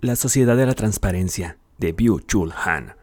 La Sociedad de la Transparencia, de Byung Chul Han.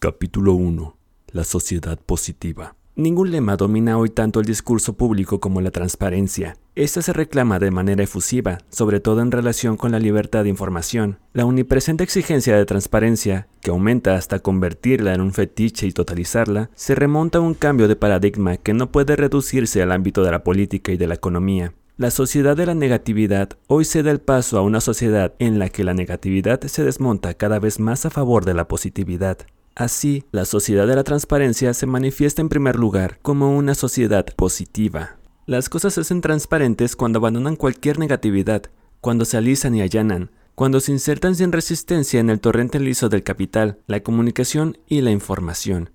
Capítulo 1. La sociedad positiva. Ningún lema domina hoy tanto el discurso público como la transparencia. Esta se reclama de manera efusiva, sobre todo en relación con la libertad de información. La omnipresente exigencia de transparencia, que aumenta hasta convertirla en un fetiche y totalizarla, se remonta a un cambio de paradigma que no puede reducirse al ámbito de la política y de la economía. La sociedad de la negatividad hoy se da el paso a una sociedad en la que la negatividad se desmonta cada vez más a favor de la positividad. Así, la sociedad de la transparencia se manifiesta en primer lugar como una sociedad positiva. Las cosas se hacen transparentes cuando abandonan cualquier negatividad, cuando se alisan y allanan, cuando se insertan sin resistencia en el torrente liso del capital, la comunicación y la información.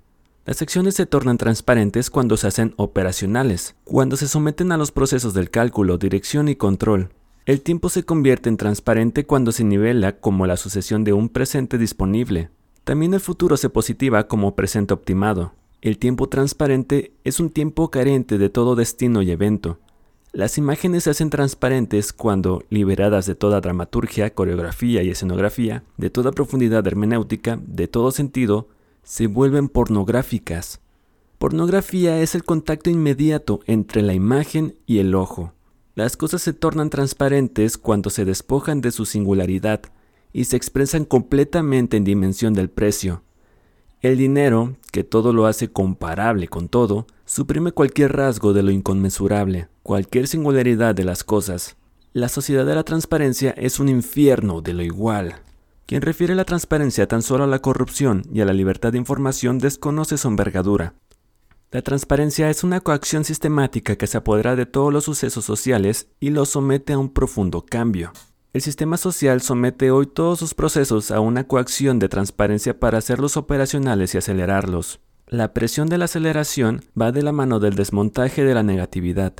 Las acciones se tornan transparentes cuando se hacen operacionales, cuando se someten a los procesos del cálculo, dirección y control. El tiempo se convierte en transparente cuando se nivela como la sucesión de un presente disponible. También el futuro se positiva como presente optimado. El tiempo transparente es un tiempo carente de todo destino y evento. Las imágenes se hacen transparentes cuando, liberadas de toda dramaturgia, coreografía y escenografía, de toda profundidad hermenéutica, de todo sentido, se vuelven pornográficas. Pornografía es el contacto inmediato entre la imagen y el ojo. Las cosas se tornan transparentes cuando se despojan de su singularidad y se expresan completamente en dimensión del precio. El dinero, que todo lo hace comparable con todo, suprime cualquier rasgo de lo inconmensurable, cualquier singularidad de las cosas. La sociedad de la transparencia es un infierno de lo igual. Quien refiere la transparencia tan solo a la corrupción y a la libertad de información desconoce su envergadura. La transparencia es una coacción sistemática que se apodera de todos los sucesos sociales y los somete a un profundo cambio. El sistema social somete hoy todos sus procesos a una coacción de transparencia para hacerlos operacionales y acelerarlos. La presión de la aceleración va de la mano del desmontaje de la negatividad.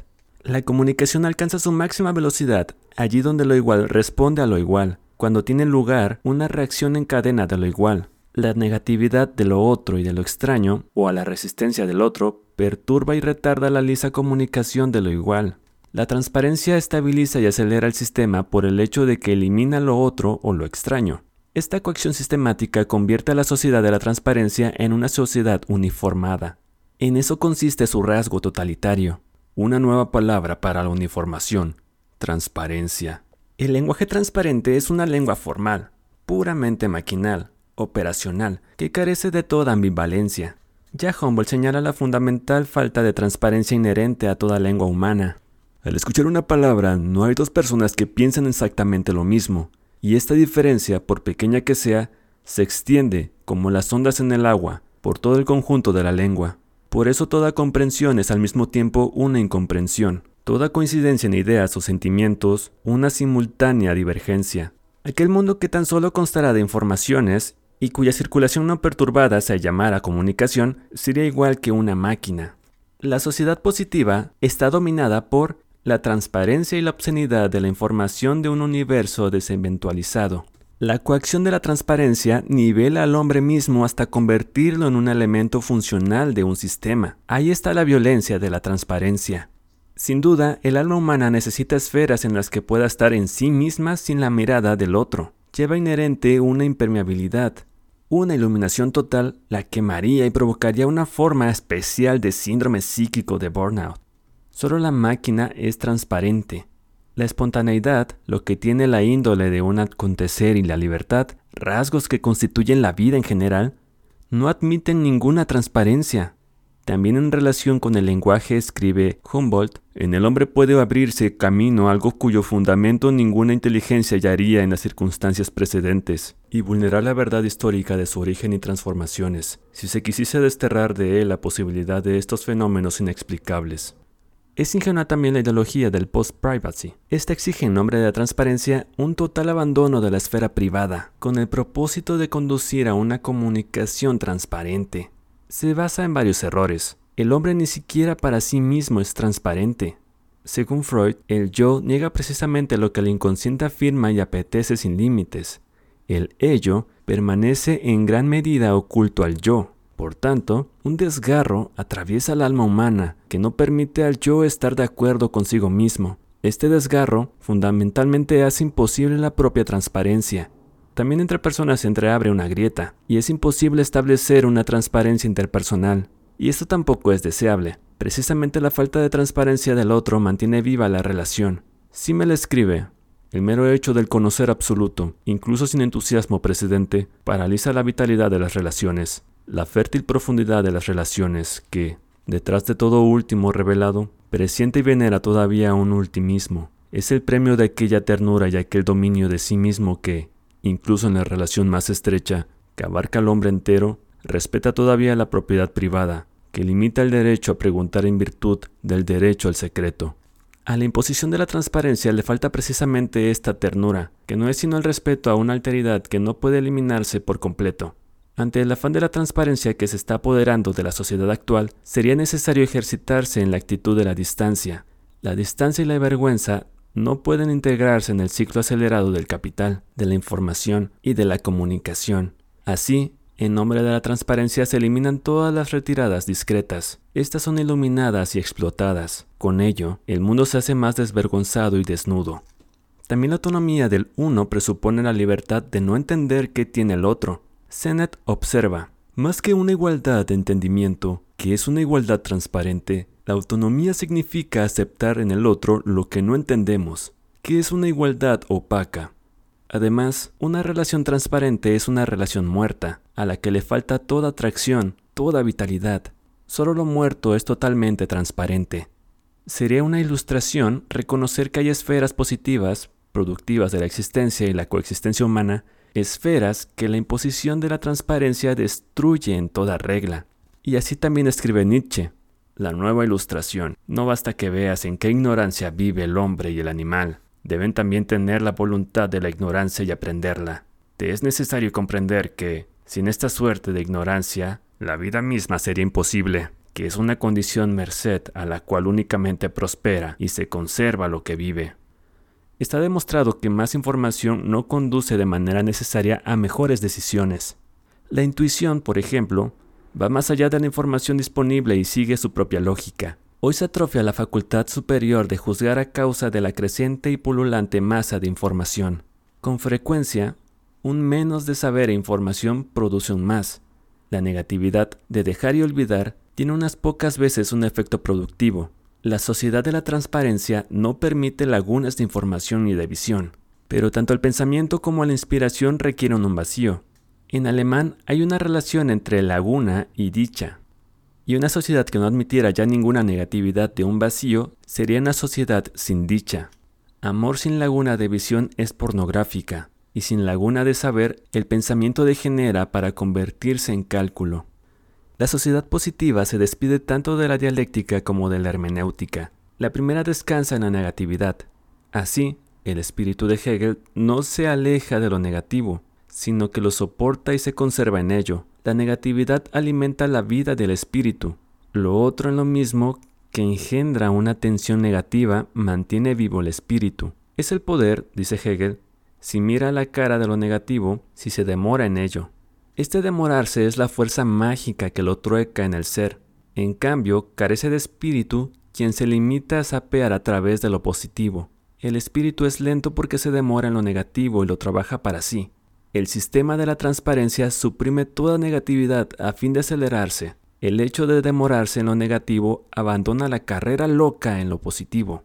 La comunicación alcanza su máxima velocidad allí donde lo igual responde a lo igual, cuando tiene lugar una reacción en cadena de lo igual. La negatividad de lo otro y de lo extraño, o a la resistencia del otro, perturba y retarda la lisa comunicación de lo igual. La transparencia estabiliza y acelera el sistema por el hecho de que elimina lo otro o lo extraño. Esta coacción sistemática convierte a la sociedad de la transparencia en una sociedad uniformada. En eso consiste su rasgo totalitario. Una nueva palabra para la uniformación, transparencia. El lenguaje transparente es una lengua formal, puramente maquinal, operacional, que carece de toda ambivalencia. Ya Humboldt señala la fundamental falta de transparencia inherente a toda lengua humana. Al escuchar una palabra, no hay dos personas que piensen exactamente lo mismo, y esta diferencia, por pequeña que sea, se extiende, como las ondas en el agua, por todo el conjunto de la lengua. Por eso toda comprensión es al mismo tiempo una incomprensión. Toda coincidencia en ideas o sentimientos, una simultánea divergencia. Aquel mundo que tan solo constará de informaciones y cuya circulación no perturbada se llamara comunicación sería igual que una máquina. La sociedad positiva está dominada por la transparencia y la obscenidad de la información de un universo deseventualizado. La coacción de la transparencia nivela al hombre mismo hasta convertirlo en un elemento funcional de un sistema. Ahí está la violencia de la transparencia. Sin duda, el alma humana necesita esferas en las que pueda estar en sí misma sin la mirada del otro. Lleva inherente una impermeabilidad, una iluminación total la quemaría y provocaría una forma especial de síndrome psíquico de burnout. Solo la máquina es transparente. La espontaneidad, lo que tiene la índole de un acontecer y la libertad, rasgos que constituyen la vida en general, no admiten ninguna transparencia. También en relación con el lenguaje escribe Humboldt, en el hombre puede abrirse camino algo cuyo fundamento ninguna inteligencia hallaría en las circunstancias precedentes, y vulnerar la verdad histórica de su origen y transformaciones, si se quisiese desterrar de él la posibilidad de estos fenómenos inexplicables. Es ingenua también la ideología del post-privacy. Esta exige en nombre de la transparencia un total abandono de la esfera privada, con el propósito de conducir a una comunicación transparente, se basa en varios errores. El hombre ni siquiera para sí mismo es transparente. Según Freud, el yo niega precisamente lo que el inconsciente afirma y apetece sin límites. El ello permanece en gran medida oculto al yo. Por tanto, un desgarro atraviesa el alma humana que no permite al yo estar de acuerdo consigo mismo. Este desgarro fundamentalmente hace imposible la propia transparencia. También entre personas se entreabre una grieta, y es imposible establecer una transparencia interpersonal. Y esto tampoco es deseable. Precisamente la falta de transparencia del otro mantiene viva la relación. me le escribe, el mero hecho del conocer absoluto, incluso sin entusiasmo precedente, paraliza la vitalidad de las relaciones, la fértil profundidad de las relaciones que, detrás de todo último revelado, presiente y venera todavía un ultimismo. Es el premio de aquella ternura y aquel dominio de sí mismo que, incluso en la relación más estrecha, que abarca al hombre entero, respeta todavía la propiedad privada, que limita el derecho a preguntar en virtud del derecho al secreto. A la imposición de la transparencia le falta precisamente esta ternura, que no es sino el respeto a una alteridad que no puede eliminarse por completo. Ante el afán de la transparencia que se está apoderando de la sociedad actual, sería necesario ejercitarse en la actitud de la distancia. La distancia y la vergüenza no pueden integrarse en el ciclo acelerado del capital, de la información y de la comunicación. Así, en nombre de la transparencia se eliminan todas las retiradas discretas. Estas son iluminadas y explotadas. Con ello, el mundo se hace más desvergonzado y desnudo. También la autonomía del uno presupone la libertad de no entender qué tiene el otro. Sennett observa, más que una igualdad de entendimiento, que es una igualdad transparente, la autonomía significa aceptar en el otro lo que no entendemos, que es una igualdad opaca. Además, una relación transparente es una relación muerta, a la que le falta toda atracción, toda vitalidad. Solo lo muerto es totalmente transparente. Sería una ilustración reconocer que hay esferas positivas, productivas de la existencia y la coexistencia humana, esferas que la imposición de la transparencia destruye en toda regla. Y así también escribe Nietzsche. La nueva ilustración. No basta que veas en qué ignorancia vive el hombre y el animal. Deben también tener la voluntad de la ignorancia y aprenderla. Te es necesario comprender que, sin esta suerte de ignorancia, la vida misma sería imposible, que es una condición merced a la cual únicamente prospera y se conserva lo que vive. Está demostrado que más información no conduce de manera necesaria a mejores decisiones. La intuición, por ejemplo, va más allá de la información disponible y sigue su propia lógica. Hoy se atrofia la facultad superior de juzgar a causa de la creciente y pululante masa de información. Con frecuencia, un menos de saber e información produce un más. La negatividad de dejar y olvidar tiene unas pocas veces un efecto productivo. La sociedad de la transparencia no permite lagunas de información ni de visión, pero tanto el pensamiento como la inspiración requieren un vacío. En alemán hay una relación entre laguna y dicha. Y una sociedad que no admitiera ya ninguna negatividad de un vacío sería una sociedad sin dicha. Amor sin laguna de visión es pornográfica y sin laguna de saber, el pensamiento degenera para convertirse en cálculo. La sociedad positiva se despide tanto de la dialéctica como de la hermenéutica. La primera descansa en la negatividad. Así, el espíritu de Hegel no se aleja de lo negativo, sino que lo soporta y se conserva en ello. La negatividad alimenta la vida del espíritu. Lo otro en lo mismo que engendra una tensión negativa mantiene vivo el espíritu. Es el poder, dice Hegel, si mira la cara de lo negativo, si se demora en ello. Este demorarse es la fuerza mágica que lo trueca en el ser. En cambio, carece de espíritu quien se limita a sapear a través de lo positivo. El espíritu es lento porque se demora en lo negativo y lo trabaja para sí. El sistema de la transparencia suprime toda negatividad a fin de acelerarse. El hecho de demorarse en lo negativo abandona la carrera loca en lo positivo.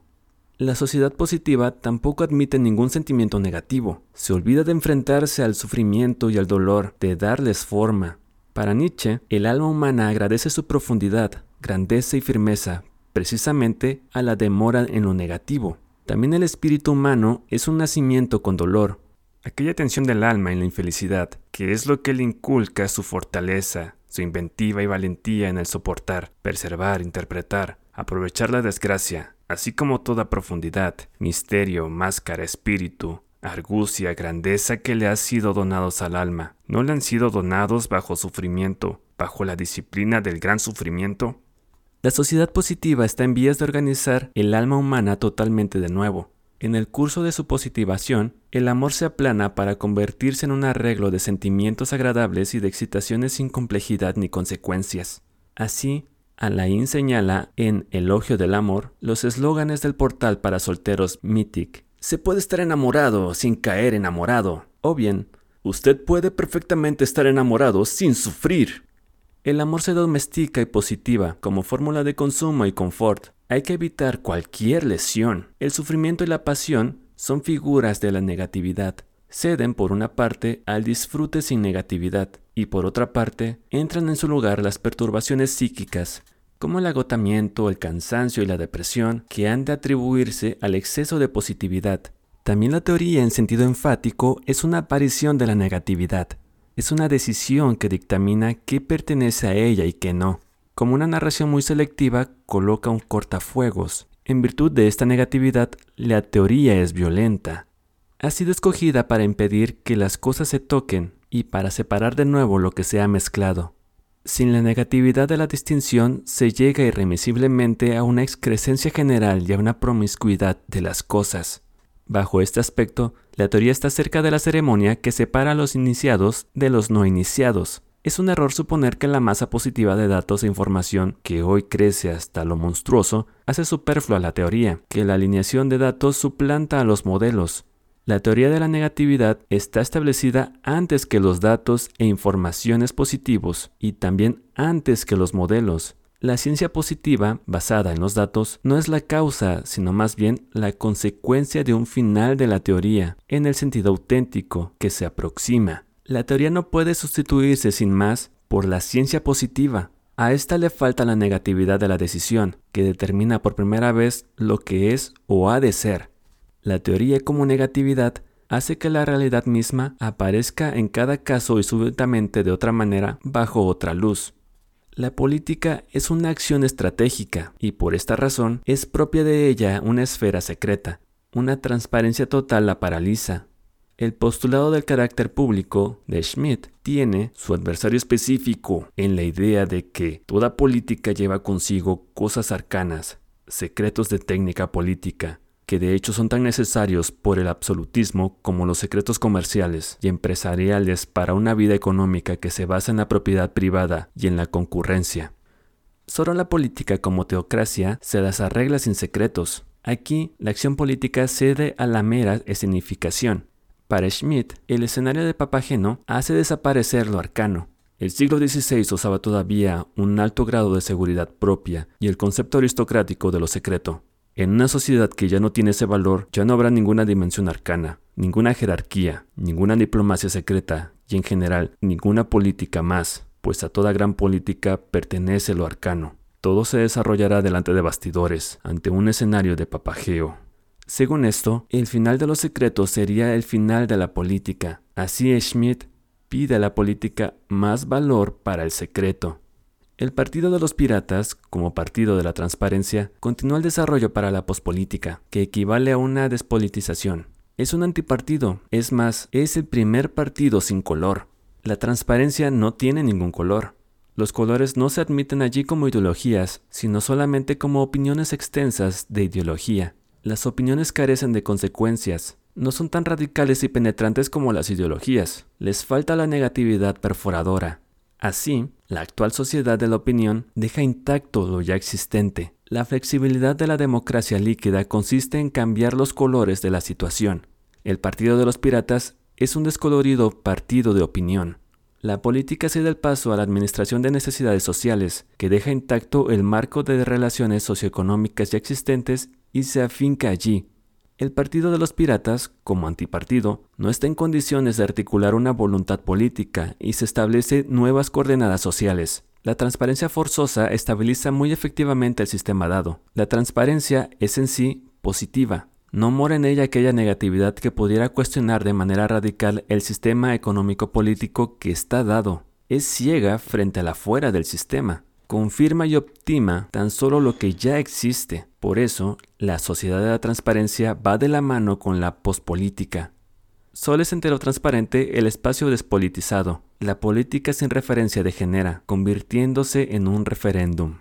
La sociedad positiva tampoco admite ningún sentimiento negativo. Se olvida de enfrentarse al sufrimiento y al dolor, de darles forma. Para Nietzsche, el alma humana agradece su profundidad, grandeza y firmeza, precisamente a la demora en lo negativo. También el espíritu humano es un nacimiento con dolor, aquella tensión del alma en la infelicidad, que es lo que le inculca su fortaleza, su inventiva y valentía en el soportar, preservar, interpretar, aprovechar la desgracia, así como toda profundidad, misterio, máscara, espíritu, argucia, grandeza que le ha sido donados al alma, ¿no le han sido donados bajo sufrimiento, bajo la disciplina del gran sufrimiento? La sociedad positiva está en vías de organizar el alma humana totalmente de nuevo. En el curso de su positivación, el amor se aplana para convertirse en un arreglo de sentimientos agradables y de excitaciones sin complejidad ni consecuencias. Así, Alain señala en Elogio del Amor los eslóganes del portal para solteros Mythic. Se puede estar enamorado sin caer enamorado. O bien, Usted puede perfectamente estar enamorado sin sufrir. El amor se domestica y positiva como fórmula de consumo y confort. Hay que evitar cualquier lesión. El sufrimiento y la pasión son figuras de la negatividad. Ceden por una parte al disfrute sin negatividad y por otra parte entran en su lugar las perturbaciones psíquicas, como el agotamiento, el cansancio y la depresión que han de atribuirse al exceso de positividad. También la teoría en sentido enfático es una aparición de la negatividad. Es una decisión que dictamina qué pertenece a ella y qué no. Como una narración muy selectiva, coloca un cortafuegos. En virtud de esta negatividad, la teoría es violenta. Ha sido escogida para impedir que las cosas se toquen y para separar de nuevo lo que se ha mezclado. Sin la negatividad de la distinción se llega irremisiblemente a una excrescencia general y a una promiscuidad de las cosas. Bajo este aspecto, la teoría está cerca de la ceremonia que separa a los iniciados de los no iniciados. Es un error suponer que la masa positiva de datos e información, que hoy crece hasta lo monstruoso, hace superflua la teoría, que la alineación de datos suplanta a los modelos. La teoría de la negatividad está establecida antes que los datos e informaciones positivos y también antes que los modelos. La ciencia positiva, basada en los datos, no es la causa, sino más bien la consecuencia de un final de la teoría, en el sentido auténtico que se aproxima. La teoría no puede sustituirse sin más por la ciencia positiva. A esta le falta la negatividad de la decisión, que determina por primera vez lo que es o ha de ser. La teoría como negatividad hace que la realidad misma aparezca en cada caso y súbitamente de otra manera bajo otra luz. La política es una acción estratégica y por esta razón es propia de ella una esfera secreta. Una transparencia total la paraliza. El postulado del carácter público de Schmidt tiene su adversario específico en la idea de que toda política lleva consigo cosas arcanas, secretos de técnica política, que de hecho son tan necesarios por el absolutismo como los secretos comerciales y empresariales para una vida económica que se basa en la propiedad privada y en la concurrencia. Solo la política como teocracia se las arregla sin secretos. Aquí, la acción política cede a la mera escenificación. Para Schmidt, el escenario de Papageno hace desaparecer lo arcano, el siglo XVI usaba todavía un alto grado de seguridad propia y el concepto aristocrático de lo secreto. En una sociedad que ya no tiene ese valor, ya no habrá ninguna dimensión arcana, ninguna jerarquía, ninguna diplomacia secreta y en general ninguna política más, pues a toda gran política pertenece lo arcano. Todo se desarrollará delante de bastidores, ante un escenario de papajeo. Según esto, el final de los secretos sería el final de la política. Así Schmidt pide a la política más valor para el secreto. El Partido de los Piratas, como partido de la transparencia, continúa el desarrollo para la pospolítica, que equivale a una despolitización. Es un antipartido, es más, es el primer partido sin color. La transparencia no tiene ningún color. Los colores no se admiten allí como ideologías, sino solamente como opiniones extensas de ideología. Las opiniones carecen de consecuencias, no son tan radicales y penetrantes como las ideologías. Les falta la negatividad perforadora, Así, la actual sociedad de la opinión deja intacto lo ya existente. La flexibilidad de la democracia líquida consiste en cambiar los colores de la situación. El Partido de los Piratas es un descolorido partido de opinión. La política cede el paso a la administración de necesidades sociales, que deja intacto el marco de relaciones socioeconómicas ya existentes y se afinca allí, el Partido de los Piratas, como antipartido, no está en condiciones de articular una voluntad política y se establece nuevas coordenadas sociales. La transparencia forzosa estabiliza muy efectivamente el sistema dado. La transparencia es en sí positiva. No mora en ella aquella negatividad que pudiera cuestionar de manera radical el sistema económico-político que está dado. Es ciega frente a la fuera del sistema confirma y optima tan solo lo que ya existe. Por eso, la sociedad de la transparencia va de la mano con la pospolítica. Solo es entero transparente el espacio despolitizado. La política sin referencia degenera, convirtiéndose en un referéndum.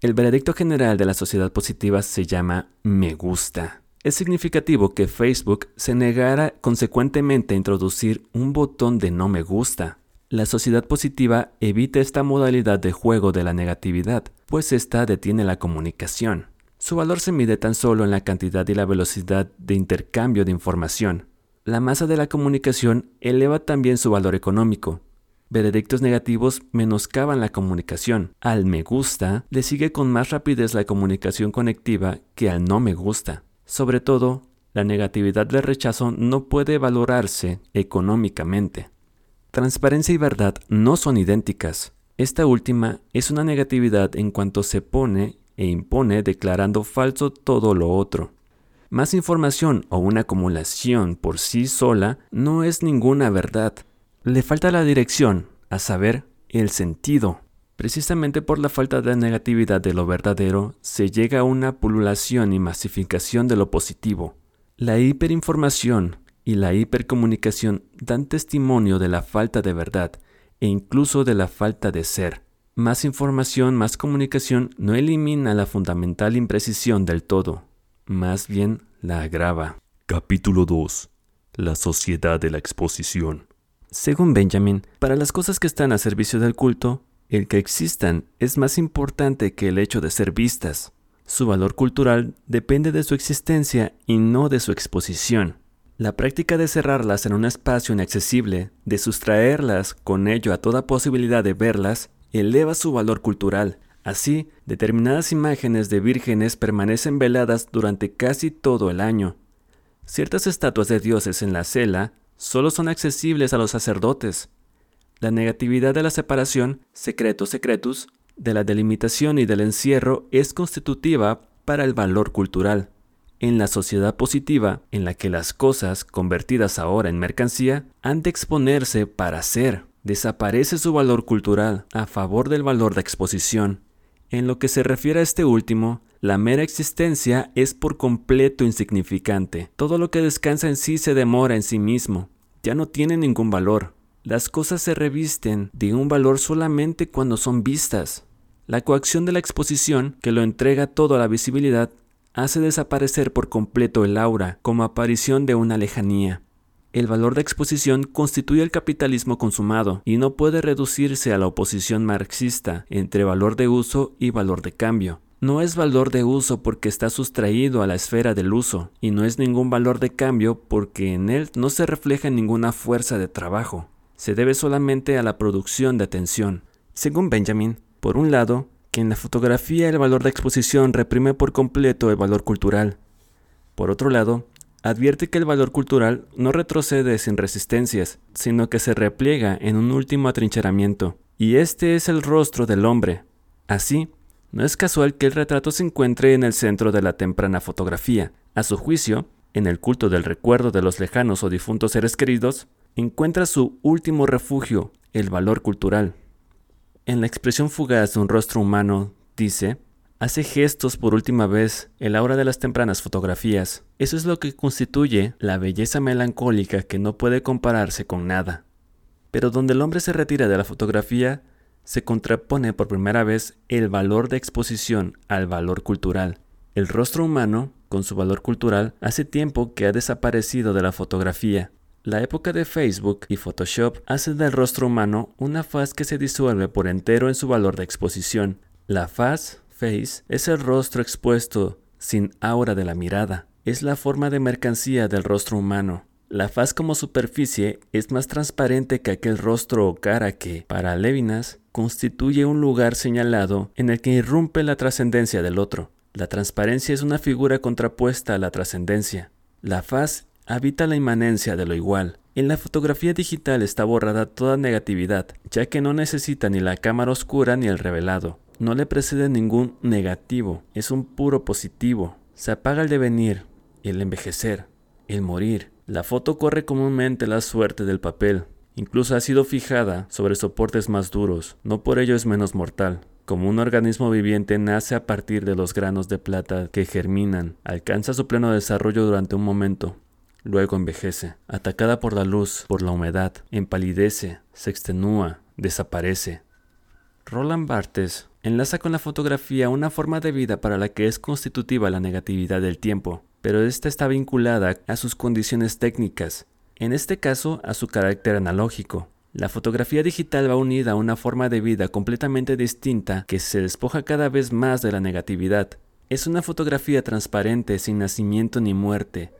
El veredicto general de la sociedad positiva se llama me gusta. Es significativo que Facebook se negara consecuentemente a introducir un botón de no me gusta, la sociedad positiva evita esta modalidad de juego de la negatividad, pues ésta detiene la comunicación. Su valor se mide tan solo en la cantidad y la velocidad de intercambio de información. la masa de la comunicación eleva también su valor económico. Veredictos negativos menoscaban la comunicación. Al me gusta le sigue con más rapidez la comunicación conectiva que al no me gusta. Sobre todo, la negatividad del rechazo no puede valorarse económicamente. Transparencia y verdad no son idénticas. Esta última es una negatividad en cuanto se pone e impone declarando falso todo lo otro. Más información o una acumulación por sí sola no es ninguna verdad. Le falta la dirección, a saber, el sentido. Precisamente por la falta de negatividad de lo verdadero, se llega a una pululación y masificación de lo positivo. La hiperinformación y la hipercomunicación dan testimonio de la falta de verdad e incluso de la falta de ser. Más información, más comunicación no elimina la fundamental imprecisión del todo, más bien la agrava. Capítulo 2. La sociedad de la exposición. Según Benjamin, para las cosas que están a servicio del culto, el que existan es más importante que el hecho de ser vistas. Su valor cultural depende de su existencia y no de su exposición. La práctica de cerrarlas en un espacio inaccesible, de sustraerlas con ello a toda posibilidad de verlas, eleva su valor cultural. Así, determinadas imágenes de vírgenes permanecen veladas durante casi todo el año. Ciertas estatuas de dioses en la cela solo son accesibles a los sacerdotes. La negatividad de la separación, secreto secretus, de la delimitación y del encierro es constitutiva para el valor cultural. En la sociedad positiva, en la que las cosas, convertidas ahora en mercancía, han de exponerse para ser, desaparece su valor cultural a favor del valor de exposición. En lo que se refiere a este último, la mera existencia es por completo insignificante. Todo lo que descansa en sí se demora en sí mismo. Ya no tiene ningún valor. Las cosas se revisten de un valor solamente cuando son vistas. La coacción de la exposición, que lo entrega todo a la visibilidad, hace desaparecer por completo el aura como aparición de una lejanía. El valor de exposición constituye el capitalismo consumado y no puede reducirse a la oposición marxista entre valor de uso y valor de cambio. No es valor de uso porque está sustraído a la esfera del uso, y no es ningún valor de cambio porque en él no se refleja ninguna fuerza de trabajo. Se debe solamente a la producción de atención. Según Benjamin, por un lado, en la fotografía el valor de exposición reprime por completo el valor cultural. Por otro lado, advierte que el valor cultural no retrocede sin resistencias, sino que se repliega en un último atrincheramiento, y este es el rostro del hombre. Así, no es casual que el retrato se encuentre en el centro de la temprana fotografía. A su juicio, en el culto del recuerdo de los lejanos o difuntos seres queridos, encuentra su último refugio, el valor cultural. En la expresión fugaz de un rostro humano, dice, hace gestos por última vez el aura de las tempranas fotografías. Eso es lo que constituye la belleza melancólica que no puede compararse con nada. Pero donde el hombre se retira de la fotografía, se contrapone por primera vez el valor de exposición al valor cultural. El rostro humano, con su valor cultural, hace tiempo que ha desaparecido de la fotografía. La época de Facebook y Photoshop hace del rostro humano una faz que se disuelve por entero en su valor de exposición. La faz, face, es el rostro expuesto sin aura de la mirada. Es la forma de mercancía del rostro humano. La faz como superficie es más transparente que aquel rostro o cara que, para Levinas, constituye un lugar señalado en el que irrumpe la trascendencia del otro. La transparencia es una figura contrapuesta a la trascendencia. La faz habita la inmanencia de lo igual. En la fotografía digital está borrada toda negatividad, ya que no necesita ni la cámara oscura ni el revelado. No le precede ningún negativo, es un puro positivo. Se apaga el devenir, el envejecer, el morir. La foto corre comúnmente la suerte del papel. Incluso ha sido fijada sobre soportes más duros, no por ello es menos mortal. Como un organismo viviente nace a partir de los granos de plata que germinan, alcanza su pleno desarrollo durante un momento, luego envejece, atacada por la luz, por la humedad, empalidece, se extenúa, desaparece. Roland Barthes enlaza con la fotografía una forma de vida para la que es constitutiva la negatividad del tiempo, pero esta está vinculada a sus condiciones técnicas, en este caso a su carácter analógico. La fotografía digital va unida a una forma de vida completamente distinta que se despoja cada vez más de la negatividad. Es una fotografía transparente sin nacimiento ni muerte,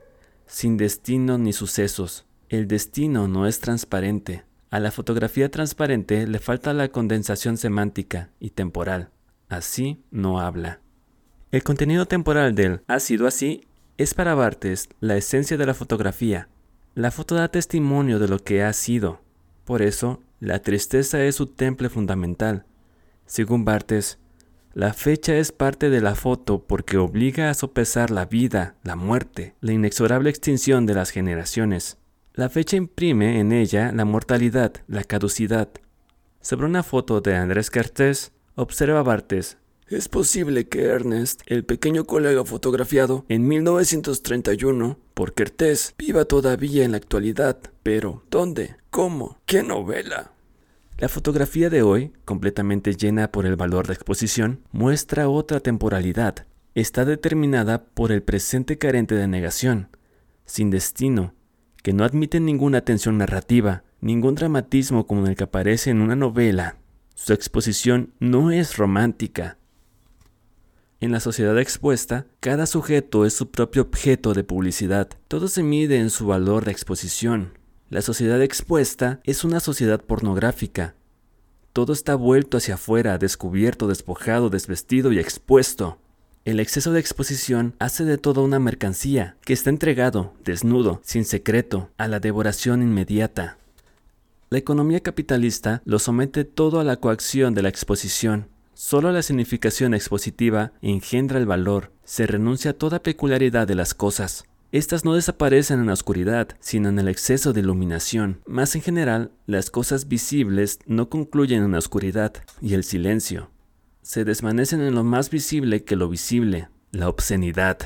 sin destino ni sucesos. El destino no es transparente. A la fotografía transparente le falta la condensación semántica y temporal. Así no habla. El contenido temporal del ha sido así es para Bartes la esencia de la fotografía. La foto da testimonio de lo que ha sido. Por eso, la tristeza es su temple fundamental. Según Bartes, la fecha es parte de la foto porque obliga a sopesar la vida, la muerte, la inexorable extinción de las generaciones. La fecha imprime en ella la mortalidad, la caducidad. Sobre una foto de Andrés Cartés, observa Bartes es posible que Ernest, el pequeño colega fotografiado en 1931 por Kertész, viva todavía en la actualidad. Pero, ¿dónde? ¿Cómo? ¿Qué novela? La fotografía de hoy, completamente llena por el valor de exposición, muestra otra temporalidad. Está determinada por el presente carente de negación, sin destino, que no admite ninguna tensión narrativa, ningún dramatismo como el que aparece en una novela. Su exposición no es romántica, en la sociedad expuesta, cada sujeto es su propio objeto de publicidad. Todo se mide en su valor de exposición. La sociedad expuesta es una sociedad pornográfica. Todo está vuelto hacia afuera, descubierto, despojado, desvestido y expuesto. El exceso de exposición hace de todo una mercancía que está entregado, desnudo, sin secreto, a la devoración inmediata. La economía capitalista lo somete todo a la coacción de la exposición Solo la significación expositiva engendra el valor, se renuncia a toda peculiaridad de las cosas. Estas no desaparecen en la oscuridad, sino en el exceso de iluminación. Más en general, las cosas visibles no concluyen en la oscuridad y el silencio. Se desvanecen en lo más visible que lo visible, la obscenidad.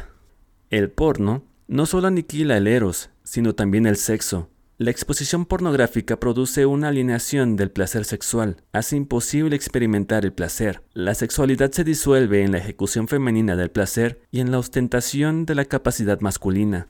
El porno no solo aniquila el eros, sino también el sexo, la exposición pornográfica produce una alineación del placer sexual, hace imposible experimentar el placer. La sexualidad se disuelve en la ejecución femenina del placer y en la ostentación de la capacidad masculina.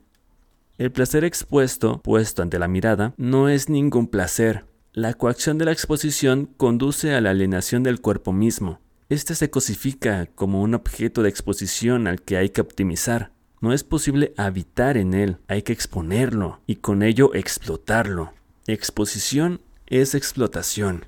El placer expuesto, puesto ante la mirada, no es ningún placer. La coacción de la exposición conduce a la alienación del cuerpo mismo. Este se cosifica como un objeto de exposición al que hay que optimizar. No es posible habitar en él, hay que exponerlo y con ello explotarlo. Exposición es explotación.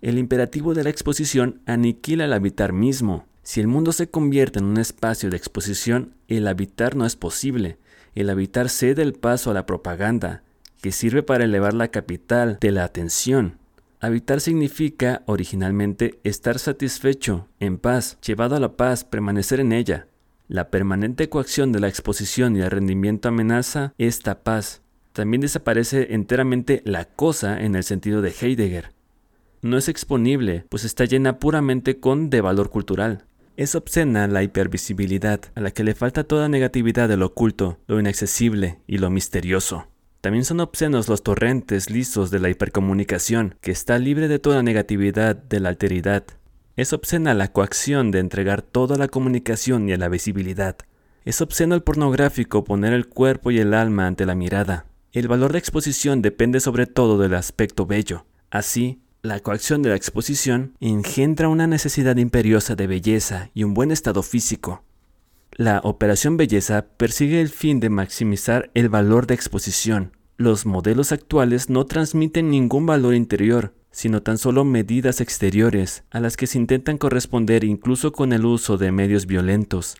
El imperativo de la exposición aniquila el habitar mismo. Si el mundo se convierte en un espacio de exposición, el habitar no es posible. El habitar cede el paso a la propaganda, que sirve para elevar la capital de la atención. Habitar significa, originalmente, estar satisfecho, en paz, llevado a la paz, permanecer en ella. La permanente coacción de la exposición y el rendimiento amenaza esta paz. También desaparece enteramente la cosa en el sentido de Heidegger. No es exponible, pues está llena puramente con de valor cultural. Es obscena la hipervisibilidad, a la que le falta toda negatividad de lo oculto, lo inaccesible y lo misterioso. También son obscenos los torrentes lisos de la hipercomunicación, que está libre de toda negatividad de la alteridad, es obscena la coacción de entregar toda la comunicación y a la visibilidad. Es obsceno el pornográfico poner el cuerpo y el alma ante la mirada. El valor de exposición depende sobre todo del aspecto bello. Así, la coacción de la exposición engendra una necesidad imperiosa de belleza y un buen estado físico. La operación belleza persigue el fin de maximizar el valor de exposición. Los modelos actuales no transmiten ningún valor interior, sino tan solo medidas exteriores a las que se intentan corresponder incluso con el uso de medios violentos.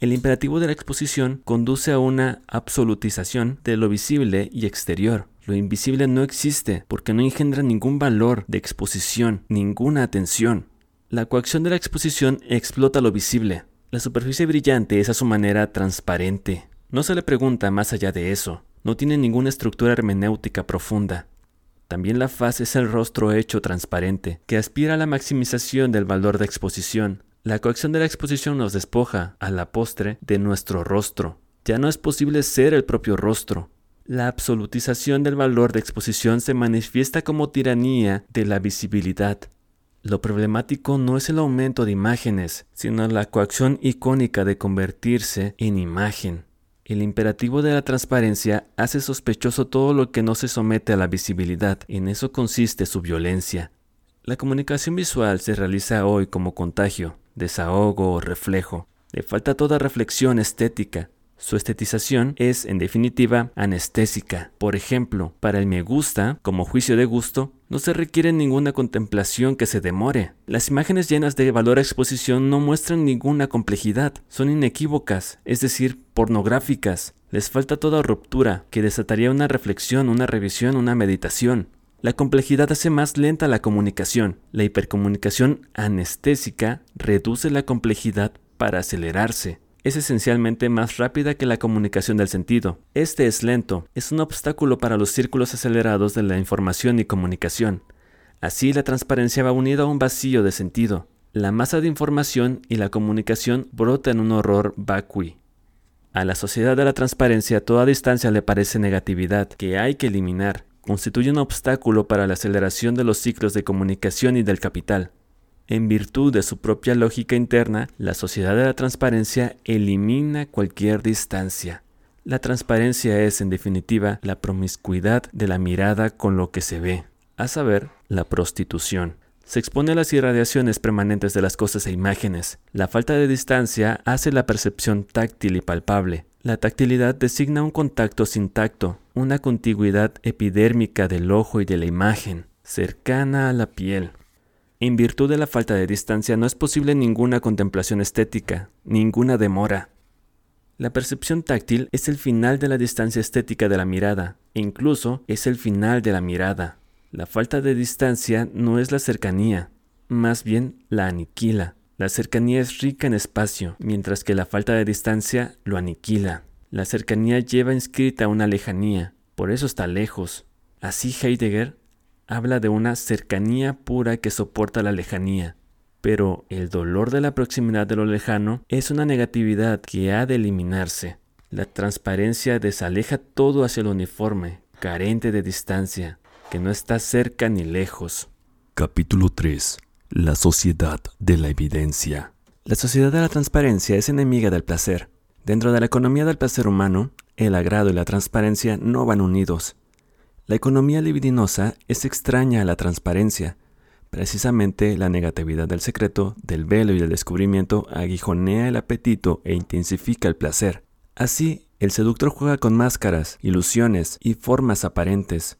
El imperativo de la exposición conduce a una absolutización de lo visible y exterior. Lo invisible no existe porque no engendra ningún valor de exposición, ninguna atención. La coacción de la exposición explota lo visible. La superficie brillante es a su manera transparente. No se le pregunta más allá de eso. No tiene ninguna estructura hermenéutica profunda. También la faz es el rostro hecho transparente, que aspira a la maximización del valor de exposición. La coacción de la exposición nos despoja, a la postre, de nuestro rostro. Ya no es posible ser el propio rostro. La absolutización del valor de exposición se manifiesta como tiranía de la visibilidad. Lo problemático no es el aumento de imágenes, sino la coacción icónica de convertirse en imagen. El imperativo de la transparencia hace sospechoso todo lo que no se somete a la visibilidad. En eso consiste su violencia. La comunicación visual se realiza hoy como contagio, desahogo o reflejo. Le falta toda reflexión estética. Su estetización es, en definitiva, anestésica. Por ejemplo, para el me gusta, como juicio de gusto, no se requiere ninguna contemplación que se demore. Las imágenes llenas de valor a exposición no muestran ninguna complejidad, son inequívocas, es decir, pornográficas. Les falta toda ruptura, que desataría una reflexión, una revisión, una meditación. La complejidad hace más lenta la comunicación. La hipercomunicación anestésica reduce la complejidad para acelerarse es esencialmente más rápida que la comunicación del sentido. Este es lento, es un obstáculo para los círculos acelerados de la información y comunicación. Así la transparencia va unida a un vacío de sentido. La masa de información y la comunicación brota en un horror vacui. A la sociedad de la transparencia toda distancia le parece negatividad, que hay que eliminar. Constituye un obstáculo para la aceleración de los ciclos de comunicación y del capital. En virtud de su propia lógica interna, la sociedad de la transparencia elimina cualquier distancia. La transparencia es, en definitiva, la promiscuidad de la mirada con lo que se ve, a saber, la prostitución. Se expone a las irradiaciones permanentes de las cosas e imágenes. La falta de distancia hace la percepción táctil y palpable. La tactilidad designa un contacto sin tacto, una contigüidad epidérmica del ojo y de la imagen, cercana a la piel. En virtud de la falta de distancia no es posible ninguna contemplación estética, ninguna demora. La percepción táctil es el final de la distancia estética de la mirada, e incluso es el final de la mirada. La falta de distancia no es la cercanía, más bien la aniquila. La cercanía es rica en espacio, mientras que la falta de distancia lo aniquila. La cercanía lleva inscrita una lejanía, por eso está lejos. Así Heidegger habla de una cercanía pura que soporta la lejanía, pero el dolor de la proximidad de lo lejano es una negatividad que ha de eliminarse. La transparencia desaleja todo hacia el uniforme, carente de distancia, que no está cerca ni lejos. Capítulo 3. La sociedad de la evidencia. La sociedad de la transparencia es enemiga del placer. Dentro de la economía del placer humano, el agrado y la transparencia no van unidos. La economía libidinosa es extraña a la transparencia. Precisamente la negatividad del secreto, del velo y del descubrimiento aguijonea el apetito e intensifica el placer. Así, el seductor juega con máscaras, ilusiones y formas aparentes.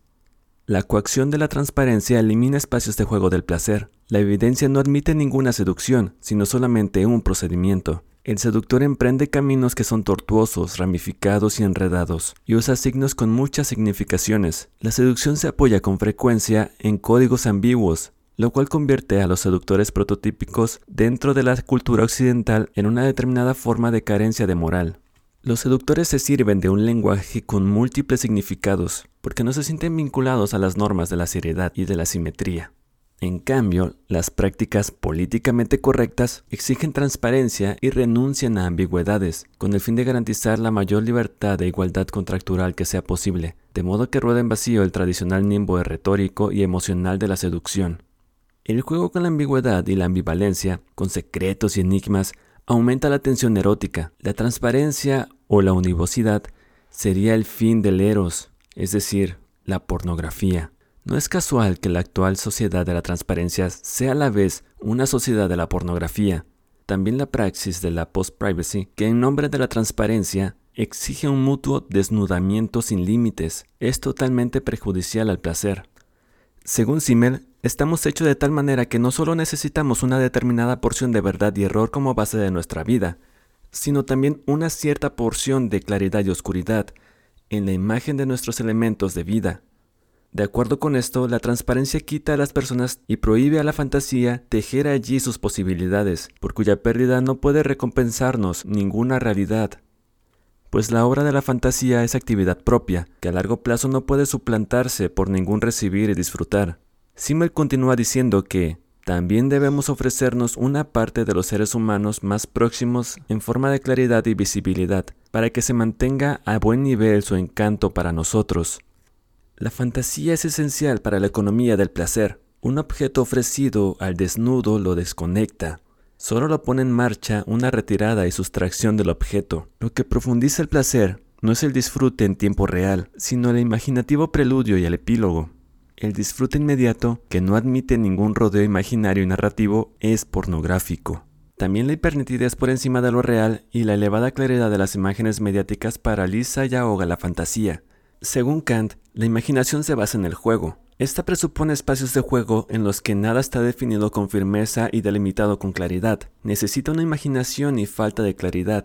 La coacción de la transparencia elimina espacios de juego del placer. La evidencia no admite ninguna seducción, sino solamente un procedimiento. El seductor emprende caminos que son tortuosos, ramificados y enredados, y usa signos con muchas significaciones. La seducción se apoya con frecuencia en códigos ambiguos, lo cual convierte a los seductores prototípicos dentro de la cultura occidental en una determinada forma de carencia de moral. Los seductores se sirven de un lenguaje con múltiples significados, porque no se sienten vinculados a las normas de la seriedad y de la simetría. En cambio, las prácticas políticamente correctas exigen transparencia y renuncian a ambigüedades, con el fin de garantizar la mayor libertad e igualdad contractual que sea posible, de modo que rueda en vacío el tradicional nimbo retórico y emocional de la seducción. El juego con la ambigüedad y la ambivalencia, con secretos y enigmas, aumenta la tensión erótica. La transparencia o la univocidad sería el fin del eros, es decir, la pornografía. No es casual que la actual sociedad de la transparencia sea a la vez una sociedad de la pornografía. También la praxis de la post-privacy, que en nombre de la transparencia exige un mutuo desnudamiento sin límites, es totalmente perjudicial al placer. Según Simmel, estamos hechos de tal manera que no solo necesitamos una determinada porción de verdad y error como base de nuestra vida, sino también una cierta porción de claridad y oscuridad en la imagen de nuestros elementos de vida. De acuerdo con esto, la transparencia quita a las personas y prohíbe a la fantasía tejer allí sus posibilidades, por cuya pérdida no puede recompensarnos ninguna realidad. Pues la obra de la fantasía es actividad propia, que a largo plazo no puede suplantarse por ningún recibir y disfrutar. Simmel continúa diciendo que también debemos ofrecernos una parte de los seres humanos más próximos en forma de claridad y visibilidad, para que se mantenga a buen nivel su encanto para nosotros. La fantasía es esencial para la economía del placer. Un objeto ofrecido al desnudo lo desconecta. Solo lo pone en marcha una retirada y sustracción del objeto. Lo que profundiza el placer no es el disfrute en tiempo real, sino el imaginativo preludio y el epílogo. El disfrute inmediato, que no admite ningún rodeo imaginario y narrativo, es pornográfico. También la hipernitidez por encima de lo real y la elevada claridad de las imágenes mediáticas paraliza y ahoga la fantasía. Según Kant, la imaginación se basa en el juego. Esta presupone espacios de juego en los que nada está definido con firmeza y delimitado con claridad. Necesita una imaginación y falta de claridad.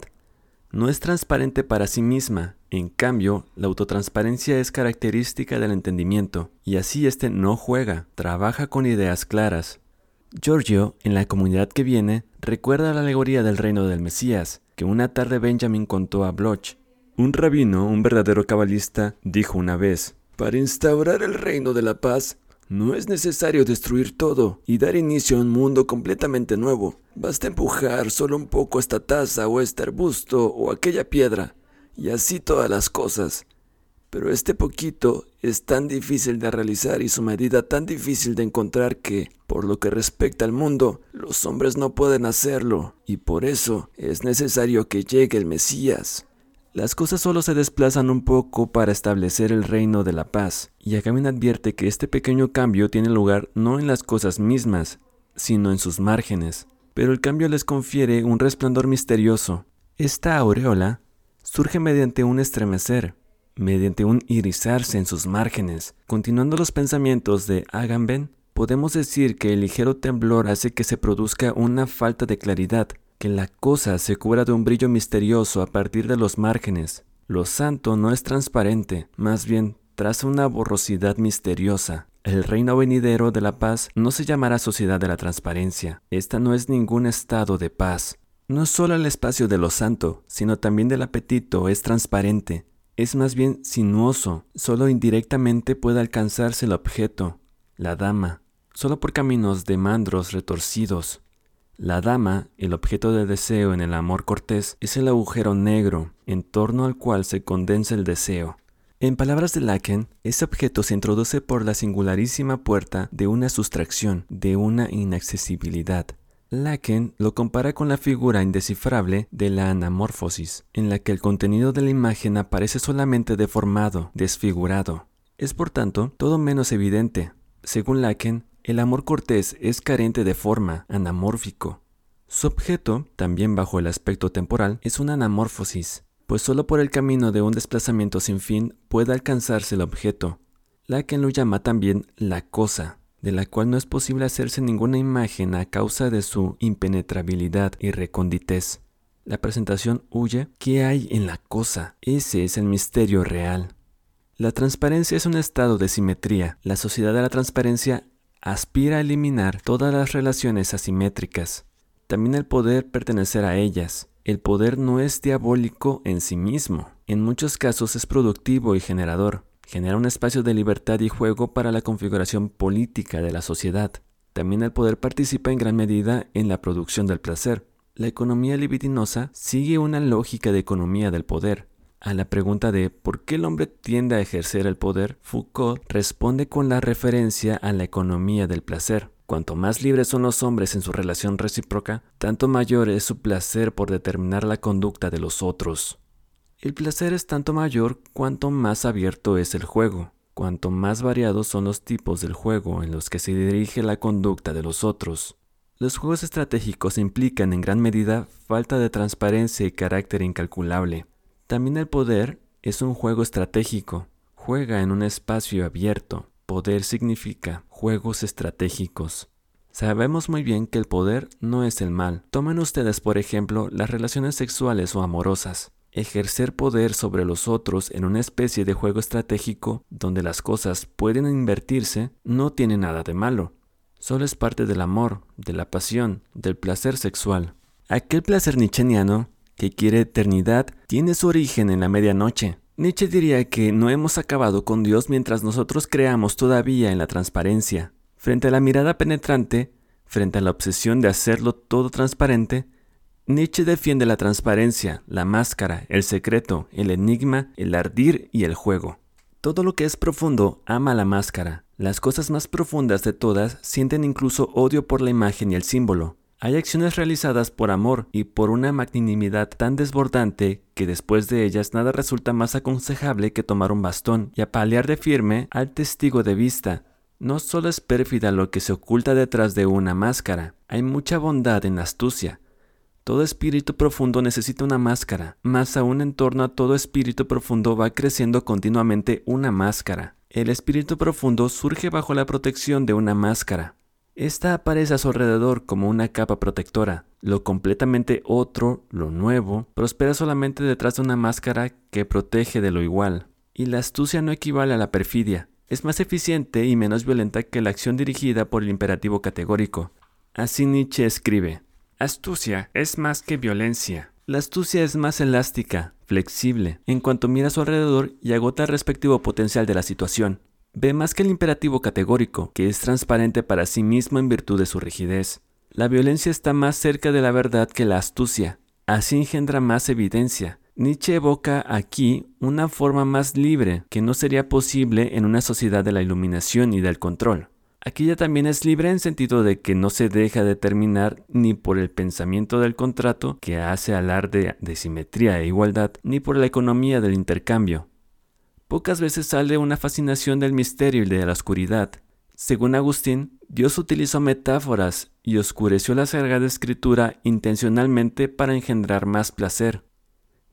No es transparente para sí misma, en cambio, la autotransparencia es característica del entendimiento, y así éste no juega, trabaja con ideas claras, Giorgio, en la comunidad que viene, recuerda la alegoría del reino del Mesías, que una tarde Benjamin contó a Bloch. Un rabino, un verdadero cabalista, dijo una vez, Para instaurar el reino de la paz, no es necesario destruir todo y dar inicio a un mundo completamente nuevo. Basta empujar solo un poco esta taza o este arbusto o aquella piedra, y así todas las cosas. Pero este poquito es tan difícil de realizar y su medida tan difícil de encontrar que, por lo que respecta al mundo, los hombres no pueden hacerlo, y por eso es necesario que llegue el Mesías. Las cosas solo se desplazan un poco para establecer el reino de la paz, y Agamben advierte que este pequeño cambio tiene lugar no en las cosas mismas, sino en sus márgenes. Pero el cambio les confiere un resplandor misterioso. Esta aureola surge mediante un estremecer, mediante un irisarse en sus márgenes. Continuando los pensamientos de Agamben, podemos decir que el ligero temblor hace que se produzca una falta de claridad, que la cosa se cubra de un brillo misterioso a partir de los márgenes. Lo santo no es transparente, más bien traza una borrosidad misteriosa. El reino venidero de la paz no se llamará sociedad de la transparencia. Esta no es ningún estado de paz. No solo el espacio de lo santo, sino también del apetito es transparente es más bien sinuoso, solo indirectamente puede alcanzarse el objeto, la dama, solo por caminos de mandros retorcidos. La dama, el objeto de deseo en el amor cortés, es el agujero negro en torno al cual se condensa el deseo. En palabras de Lacan, ese objeto se introduce por la singularísima puerta de una sustracción, de una inaccesibilidad. Lacan lo compara con la figura indescifrable de la anamorfosis, en la que el contenido de la imagen aparece solamente deformado, desfigurado. Es por tanto todo menos evidente. Según Lacan, el amor cortés es carente de forma, anamórfico. Su objeto, también bajo el aspecto temporal, es una anamorfosis, pues solo por el camino de un desplazamiento sin fin puede alcanzarse el objeto. Lacan lo llama también la cosa, de la cual no es posible hacerse ninguna imagen a causa de su impenetrabilidad y reconditez. La presentación huye. ¿Qué hay en la cosa? Ese es el misterio real. La transparencia es un estado de simetría. La sociedad de la transparencia aspira a eliminar todas las relaciones asimétricas. También el poder pertenecer a ellas. El poder no es diabólico en sí mismo. En muchos casos es productivo y generador genera un espacio de libertad y juego para la configuración política de la sociedad. También el poder participa en gran medida en la producción del placer. La economía libidinosa sigue una lógica de economía del poder. A la pregunta de ¿por qué el hombre tiende a ejercer el poder? Foucault responde con la referencia a la economía del placer. Cuanto más libres son los hombres en su relación recíproca, tanto mayor es su placer por determinar la conducta de los otros. El placer es tanto mayor cuanto más abierto es el juego, cuanto más variados son los tipos del juego en los que se dirige la conducta de los otros. Los juegos estratégicos implican en gran medida falta de transparencia y carácter incalculable. También el poder es un juego estratégico, juega en un espacio abierto. Poder significa juegos estratégicos. Sabemos muy bien que el poder no es el mal. Tomen ustedes, por ejemplo, las relaciones sexuales o amorosas. Ejercer poder sobre los otros en una especie de juego estratégico donde las cosas pueden invertirse no tiene nada de malo. Solo es parte del amor, de la pasión, del placer sexual. Aquel placer nicheniano que quiere eternidad tiene su origen en la medianoche. Nietzsche diría que no hemos acabado con Dios mientras nosotros creamos todavía en la transparencia. Frente a la mirada penetrante, frente a la obsesión de hacerlo todo transparente, Nietzsche defiende la transparencia, la máscara, el secreto, el enigma, el ardir y el juego. Todo lo que es profundo ama la máscara. Las cosas más profundas de todas sienten incluso odio por la imagen y el símbolo. Hay acciones realizadas por amor y por una magnanimidad tan desbordante que después de ellas nada resulta más aconsejable que tomar un bastón y apalear de firme al testigo de vista. No solo es pérfida lo que se oculta detrás de una máscara, hay mucha bondad en la astucia, Todo espíritu profundo necesita una máscara, más aún en torno a todo espíritu profundo va creciendo continuamente una máscara. El espíritu profundo surge bajo la protección de una máscara. Esta aparece a su alrededor como una capa protectora. Lo completamente otro, lo nuevo, prospera solamente detrás de una máscara que protege de lo igual. Y la astucia no equivale a la perfidia. Es más eficiente y menos violenta que la acción dirigida por el imperativo categórico. Así Nietzsche escribe. Astucia es más que violencia. La astucia es más elástica, flexible, en cuanto mira a su alrededor y agota el respectivo potencial de la situación. Ve más que el imperativo categórico, que es transparente para sí mismo en virtud de su rigidez. La violencia está más cerca de la verdad que la astucia. Así engendra más evidencia. Nietzsche evoca aquí una forma más libre que no sería posible en una sociedad de la iluminación y del control. Aquella también es libre en sentido de que no se deja determinar ni por el pensamiento del contrato, que hace alarde de simetría e igualdad, ni por la economía del intercambio. Pocas veces sale una fascinación del misterio y de la oscuridad. Según Agustín, Dios utilizó metáforas y oscureció la Sagrada Escritura intencionalmente para engendrar más placer.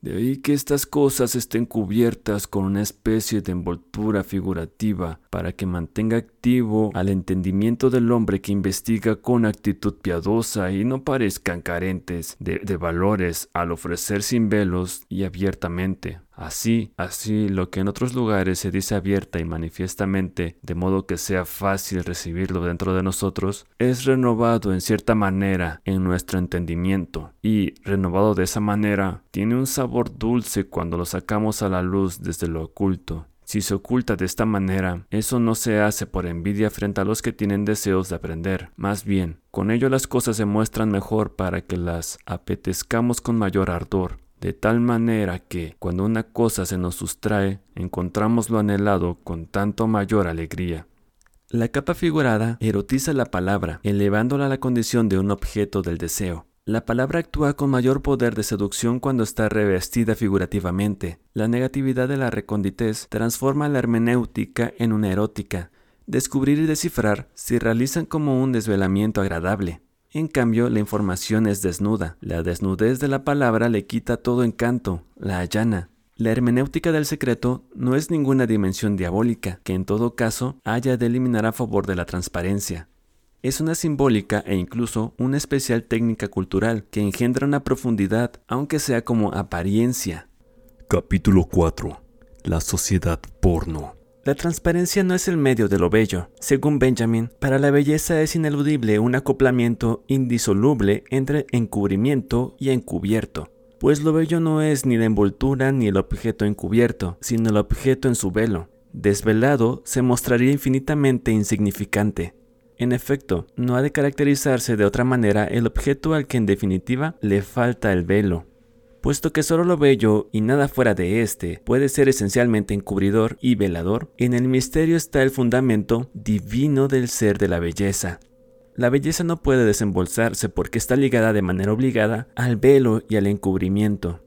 De ahí que estas cosas estén cubiertas con una especie de envoltura figurativa para que mantenga activo al entendimiento del hombre que investiga con actitud piadosa y no parezcan carentes de, de valores al ofrecer sin velos y abiertamente. Así, así lo que en otros lugares se dice abierta y manifiestamente, de modo que sea fácil recibirlo dentro de nosotros, es renovado en cierta manera en nuestro entendimiento, y renovado de esa manera, tiene un sabor dulce cuando lo sacamos a la luz desde lo oculto. Si se oculta de esta manera, eso no se hace por envidia frente a los que tienen deseos de aprender. Más bien, con ello las cosas se muestran mejor para que las apetezcamos con mayor ardor de tal manera que cuando una cosa se nos sustrae, encontramos lo anhelado con tanto mayor alegría. La capa figurada erotiza la palabra, elevándola a la condición de un objeto del deseo. La palabra actúa con mayor poder de seducción cuando está revestida figurativamente. La negatividad de la reconditez transforma la hermenéutica en una erótica. Descubrir y descifrar se realizan como un desvelamiento agradable. En cambio, la información es desnuda. La desnudez de la palabra le quita todo encanto, la allana. La hermenéutica del secreto no es ninguna dimensión diabólica, que en todo caso haya de eliminar a favor de la transparencia. Es una simbólica e incluso una especial técnica cultural que engendra una profundidad, aunque sea como apariencia. Capítulo 4. La sociedad porno. La transparencia no es el medio de lo bello. Según Benjamin, para la belleza es ineludible un acoplamiento indisoluble entre encubrimiento y encubierto. Pues lo bello no es ni la envoltura ni el objeto encubierto, sino el objeto en su velo. Desvelado se mostraría infinitamente insignificante. En efecto, no ha de caracterizarse de otra manera el objeto al que en definitiva le falta el velo puesto que solo lo bello y nada fuera de éste puede ser esencialmente encubridor y velador, en el misterio está el fundamento divino del ser de la belleza. La belleza no puede desembolsarse porque está ligada de manera obligada al velo y al encubrimiento.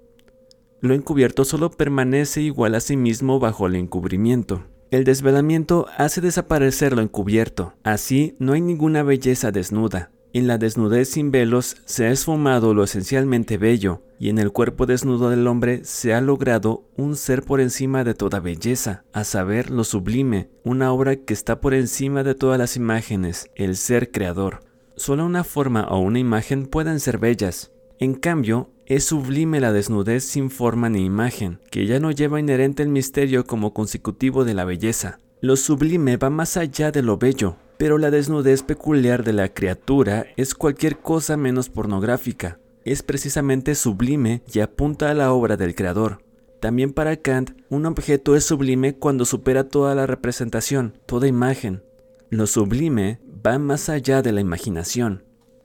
Lo encubierto solo permanece igual a sí mismo bajo el encubrimiento. El desvelamiento hace desaparecer lo encubierto. Así no hay ninguna belleza desnuda. En la desnudez sin velos se ha esfumado lo esencialmente bello, y en el cuerpo desnudo del hombre se ha logrado un ser por encima de toda belleza, a saber, lo sublime, una obra que está por encima de todas las imágenes, el ser creador. Solo una forma o una imagen pueden ser bellas. En cambio, es sublime la desnudez sin forma ni imagen, que ya no lleva inherente el misterio como consecutivo de la belleza. Lo sublime va más allá de lo bello, pero la desnudez peculiar de la criatura es cualquier cosa menos pornográfica. Es precisamente sublime y apunta a la obra del creador. También para Kant, un objeto es sublime cuando supera toda la representación, toda imagen. Lo sublime va más allá de la imaginación.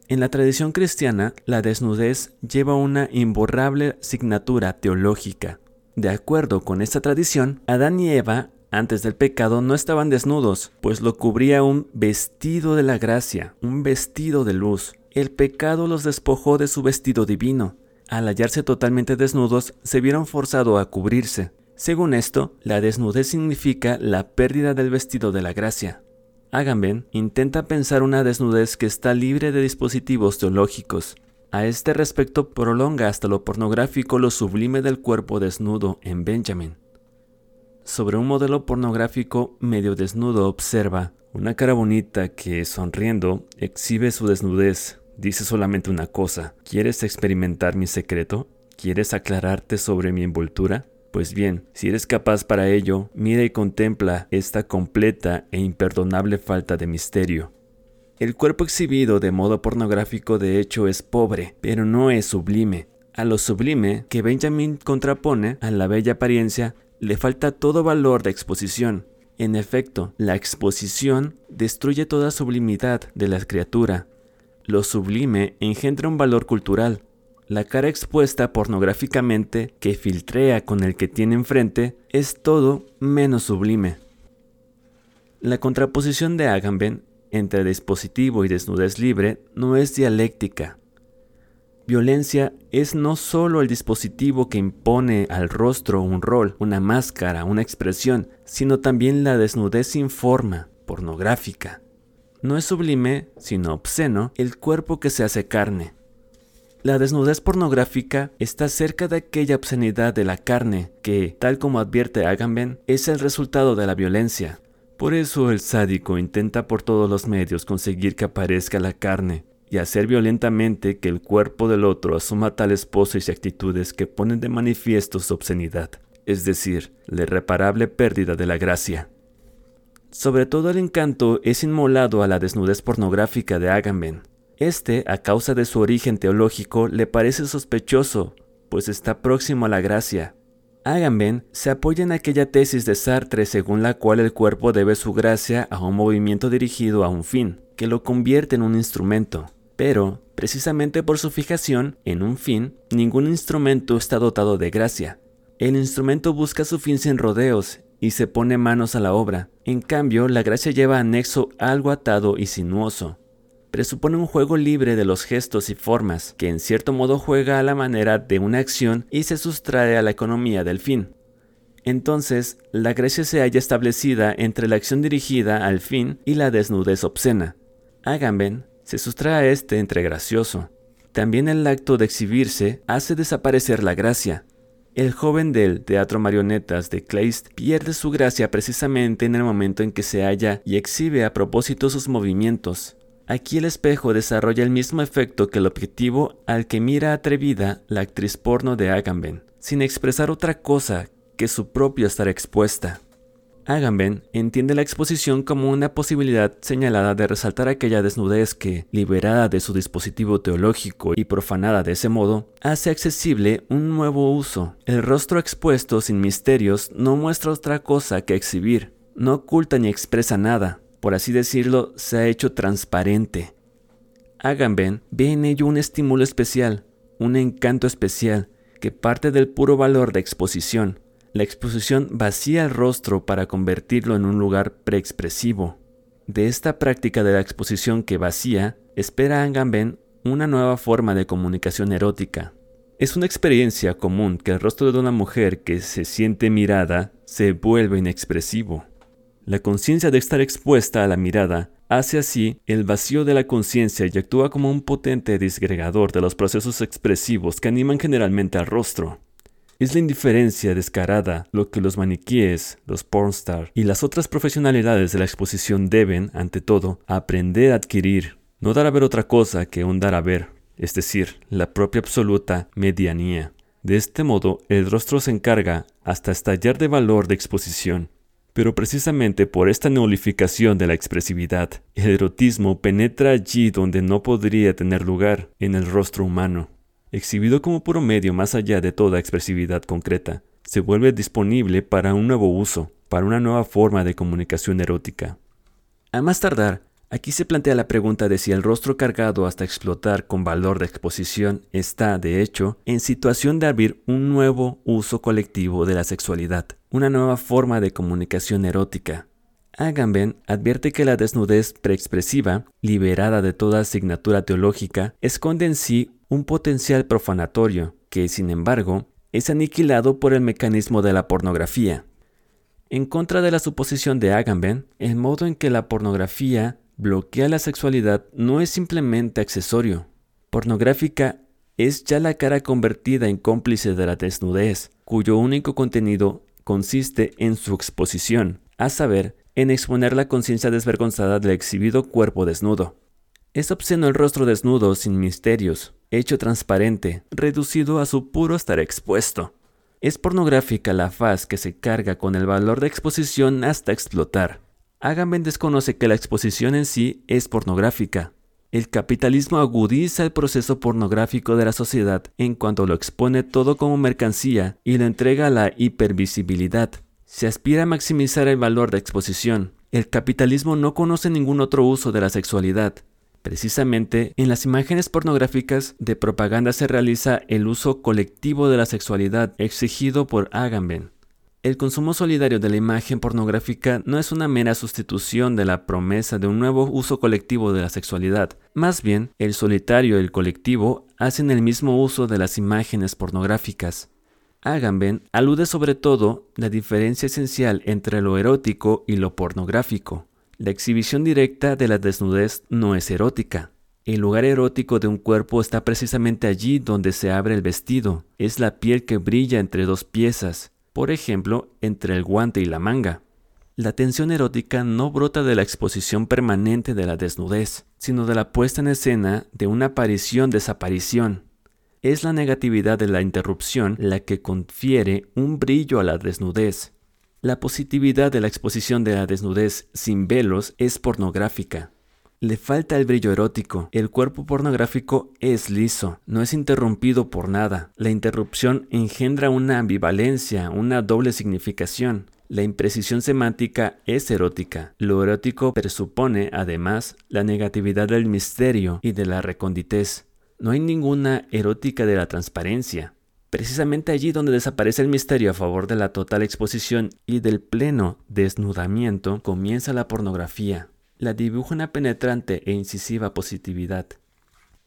En la tradición cristiana, la desnudez lleva una imborrable signatura teológica. De acuerdo con esta tradición, Adán y Eva antes del pecado no estaban desnudos, pues lo cubría un vestido de la gracia, un vestido de luz. El pecado los despojó de su vestido divino. Al hallarse totalmente desnudos, se vieron forzados a cubrirse. Según esto, la desnudez significa la pérdida del vestido de la gracia. Agamben intenta pensar una desnudez que está libre de dispositivos teológicos. A este respecto prolonga hasta lo pornográfico lo sublime del cuerpo desnudo en Benjamin. Sobre un modelo pornográfico medio desnudo observa una cara bonita que, sonriendo, exhibe su desnudez. Dice solamente una cosa, ¿quieres experimentar mi secreto? ¿Quieres aclararte sobre mi envoltura? Pues bien, si eres capaz para ello, mira y contempla esta completa e imperdonable falta de misterio. El cuerpo exhibido de modo pornográfico de hecho es pobre, pero no es sublime. A lo sublime que Benjamin contrapone a la bella apariencia le falta todo valor de exposición. En efecto, la exposición destruye toda sublimidad de la criatura. Lo sublime engendra un valor cultural. La cara expuesta pornográficamente que filtrea con el que tiene enfrente es todo menos sublime. La contraposición de Agamben entre dispositivo y desnudez libre no es dialéctica. Violencia es no solo el dispositivo que impone al rostro un rol, una máscara, una expresión, sino también la desnudez sin forma, pornográfica. No es sublime, sino obsceno, el cuerpo que se hace carne. La desnudez pornográfica está cerca de aquella obscenidad de la carne que, tal como advierte Agamben, es el resultado de la violencia. Por eso el sádico intenta por todos los medios conseguir que aparezca la carne y hacer violentamente que el cuerpo del otro asuma tales poses y actitudes que ponen de manifiesto su obscenidad, es decir, la irreparable pérdida de la gracia. Sobre todo el encanto es inmolado a la desnudez pornográfica de Agamben. Este, a causa de su origen teológico, le parece sospechoso, pues está próximo a la gracia, Agamben se apoya en aquella tesis de Sartre según la cual el cuerpo debe su gracia a un movimiento dirigido a un fin, que lo convierte en un instrumento. Pero, precisamente por su fijación en un fin, ningún instrumento está dotado de gracia. El instrumento busca su fin sin rodeos y se pone manos a la obra. En cambio, la gracia lleva anexo algo atado y sinuoso presupone un juego libre de los gestos y formas, que en cierto modo juega a la manera de una acción y se sustrae a la economía del fin. Entonces, la gracia se halla establecida entre la acción dirigida al fin y la desnudez obscena. Agamben se sustrae este entre gracioso. También el acto de exhibirse hace desaparecer la gracia. El joven del teatro marionetas de Kleist pierde su gracia precisamente en el momento en que se halla y exhibe a propósito sus movimientos, Aquí el espejo desarrolla el mismo efecto que el objetivo al que mira atrevida la actriz porno de Agamben, sin expresar otra cosa que su propio estar expuesta. Agamben entiende la exposición como una posibilidad señalada de resaltar aquella desnudez que, liberada de su dispositivo teológico y profanada de ese modo, hace accesible un nuevo uso. El rostro expuesto sin misterios no muestra otra cosa que exhibir, no oculta ni expresa nada, por así decirlo, se ha hecho transparente. Agamben ve en ello un estímulo especial, un encanto especial, que parte del puro valor de exposición. La exposición vacía el rostro para convertirlo en un lugar preexpresivo. De esta práctica de la exposición que vacía, espera Agamben una nueva forma de comunicación erótica. Es una experiencia común que el rostro de una mujer que se siente mirada se vuelve inexpresivo. La conciencia de estar expuesta a la mirada hace así el vacío de la conciencia y actúa como un potente disgregador de los procesos expresivos que animan generalmente al rostro. Es la indiferencia descarada lo que los maniquíes, los pornstar y las otras profesionalidades de la exposición deben, ante todo, aprender a adquirir, no dar a ver otra cosa que un dar a ver, es decir, la propia absoluta medianía. De este modo, el rostro se encarga hasta estallar de valor de exposición pero precisamente por esta nulificación de la expresividad, el erotismo penetra allí donde no podría tener lugar, en el rostro humano. Exhibido como puro medio más allá de toda expresividad concreta, se vuelve disponible para un nuevo uso, para una nueva forma de comunicación erótica. A más tardar, Aquí se plantea la pregunta de si el rostro cargado hasta explotar con valor de exposición está, de hecho, en situación de abrir un nuevo uso colectivo de la sexualidad, una nueva forma de comunicación erótica. Agamben advierte que la desnudez preexpresiva, liberada de toda asignatura teológica, esconde en sí un potencial profanatorio, que, sin embargo, es aniquilado por el mecanismo de la pornografía. En contra de la suposición de Agamben, el modo en que la pornografía bloquea la sexualidad no es simplemente accesorio. Pornográfica es ya la cara convertida en cómplice de la desnudez, cuyo único contenido consiste en su exposición, a saber, en exponer la conciencia desvergonzada del exhibido cuerpo desnudo. Es obsceno el rostro desnudo sin misterios, hecho transparente, reducido a su puro estar expuesto. Es pornográfica la faz que se carga con el valor de exposición hasta explotar. Agamben desconoce que la exposición en sí es pornográfica. El capitalismo agudiza el proceso pornográfico de la sociedad en cuanto lo expone todo como mercancía y lo entrega a la hipervisibilidad. Se aspira a maximizar el valor de exposición. El capitalismo no conoce ningún otro uso de la sexualidad. Precisamente en las imágenes pornográficas de propaganda se realiza el uso colectivo de la sexualidad exigido por Agamben. El consumo solidario de la imagen pornográfica no es una mera sustitución de la promesa de un nuevo uso colectivo de la sexualidad. Más bien, el solitario y el colectivo hacen el mismo uso de las imágenes pornográficas. Agamben alude sobre todo la diferencia esencial entre lo erótico y lo pornográfico. La exhibición directa de la desnudez no es erótica. El lugar erótico de un cuerpo está precisamente allí donde se abre el vestido. Es la piel que brilla entre dos piezas, por ejemplo, entre el guante y la manga. La tensión erótica no brota de la exposición permanente de la desnudez, sino de la puesta en escena de una aparición-desaparición, es la negatividad de la interrupción la que confiere un brillo a la desnudez. La positividad de la exposición de la desnudez sin velos es pornográfica. Le falta el brillo erótico. El cuerpo pornográfico es liso, no es interrumpido por nada. La interrupción engendra una ambivalencia, una doble significación. La imprecisión semántica es erótica. Lo erótico presupone, además, la negatividad del misterio y de la reconditez. No hay ninguna erótica de la transparencia. Precisamente allí donde desaparece el misterio a favor de la total exposición y del pleno desnudamiento, comienza la pornografía. La dibuja una penetrante e incisiva positividad.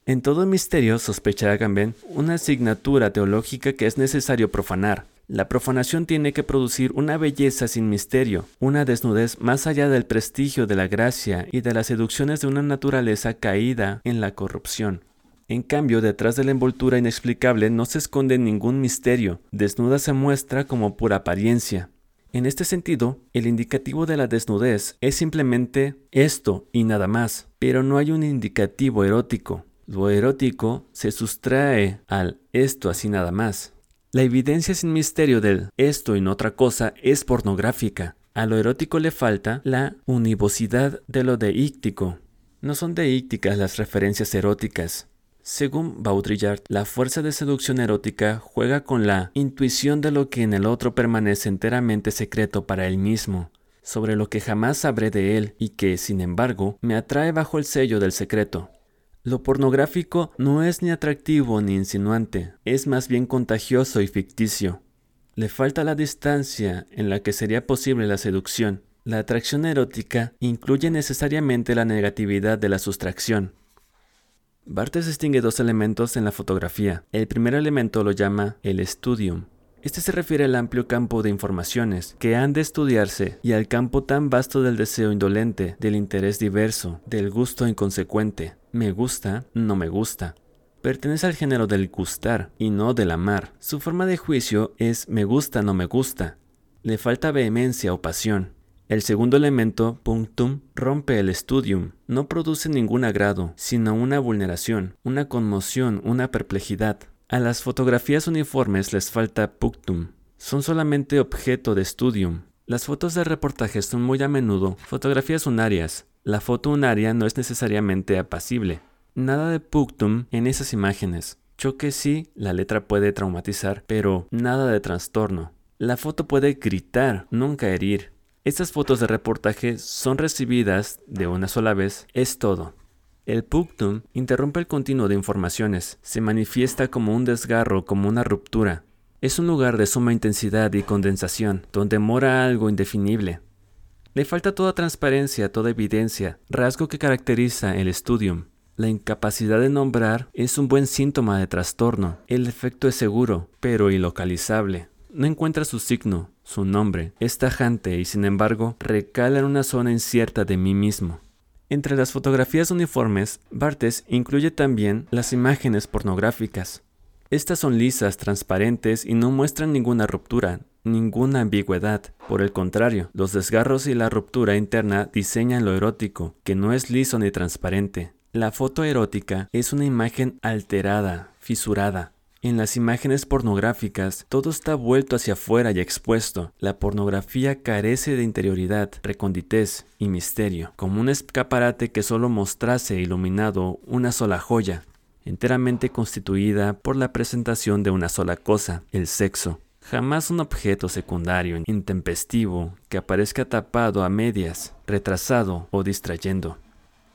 En todo misterio, sospecha Agamben, una asignatura teológica que es necesario profanar. La profanación tiene que producir una belleza sin misterio, una desnudez más allá del prestigio de la gracia y de las seducciones de una naturaleza caída en la corrupción. En cambio, detrás de la envoltura inexplicable no se esconde ningún misterio, desnuda se muestra como pura apariencia. En este sentido, el indicativo de la desnudez es simplemente esto y nada más, pero no hay un indicativo erótico. Lo erótico se sustrae al esto así nada más. La evidencia sin misterio del esto y no otra cosa es pornográfica. A lo erótico le falta la univocidad de lo deíctico. No son deícticas las referencias eróticas, según Baudrillard, la fuerza de seducción erótica juega con la intuición de lo que en el otro permanece enteramente secreto para él mismo, sobre lo que jamás sabré de él y que, sin embargo, me atrae bajo el sello del secreto. Lo pornográfico no es ni atractivo ni insinuante, es más bien contagioso y ficticio. Le falta la distancia en la que sería posible la seducción. La atracción erótica incluye necesariamente la negatividad de la sustracción. Barthes distingue dos elementos en la fotografía. El primer elemento lo llama el studium. Este se refiere al amplio campo de informaciones que han de estudiarse y al campo tan vasto del deseo indolente, del interés diverso, del gusto inconsecuente. Me gusta, no me gusta. Pertenece al género del gustar y no del amar. Su forma de juicio es me gusta, no me gusta. Le falta vehemencia o pasión. El segundo elemento, punctum, rompe el studium. No produce ningún agrado, sino una vulneración, una conmoción, una perplejidad. A las fotografías uniformes les falta punctum. Son solamente objeto de studium. Las fotos de reportaje son muy a menudo fotografías unarias. La foto unaria no es necesariamente apacible. Nada de punctum en esas imágenes. Choque sí, la letra puede traumatizar, pero nada de trastorno. La foto puede gritar, nunca herir. Estas fotos de reportaje son recibidas de una sola vez, es todo. El punctum interrumpe el continuo de informaciones, se manifiesta como un desgarro, como una ruptura. Es un lugar de suma intensidad y condensación, donde mora algo indefinible. Le falta toda transparencia, toda evidencia, rasgo que caracteriza el studium. La incapacidad de nombrar es un buen síntoma de trastorno. El efecto es seguro, pero ilocalizable. No encuentra su signo, su nombre es tajante y sin embargo recala en una zona incierta de mí mismo. Entre las fotografías uniformes, Bartes incluye también las imágenes pornográficas. Estas son lisas, transparentes y no muestran ninguna ruptura, ninguna ambigüedad. Por el contrario, los desgarros y la ruptura interna diseñan lo erótico, que no es liso ni transparente. La foto erótica es una imagen alterada, fisurada, en las imágenes pornográficas, todo está vuelto hacia afuera y expuesto. La pornografía carece de interioridad, reconditez y misterio, como un escaparate que solo mostrase iluminado una sola joya, enteramente constituida por la presentación de una sola cosa, el sexo. Jamás un objeto secundario, intempestivo, que aparezca tapado a medias, retrasado o distrayendo.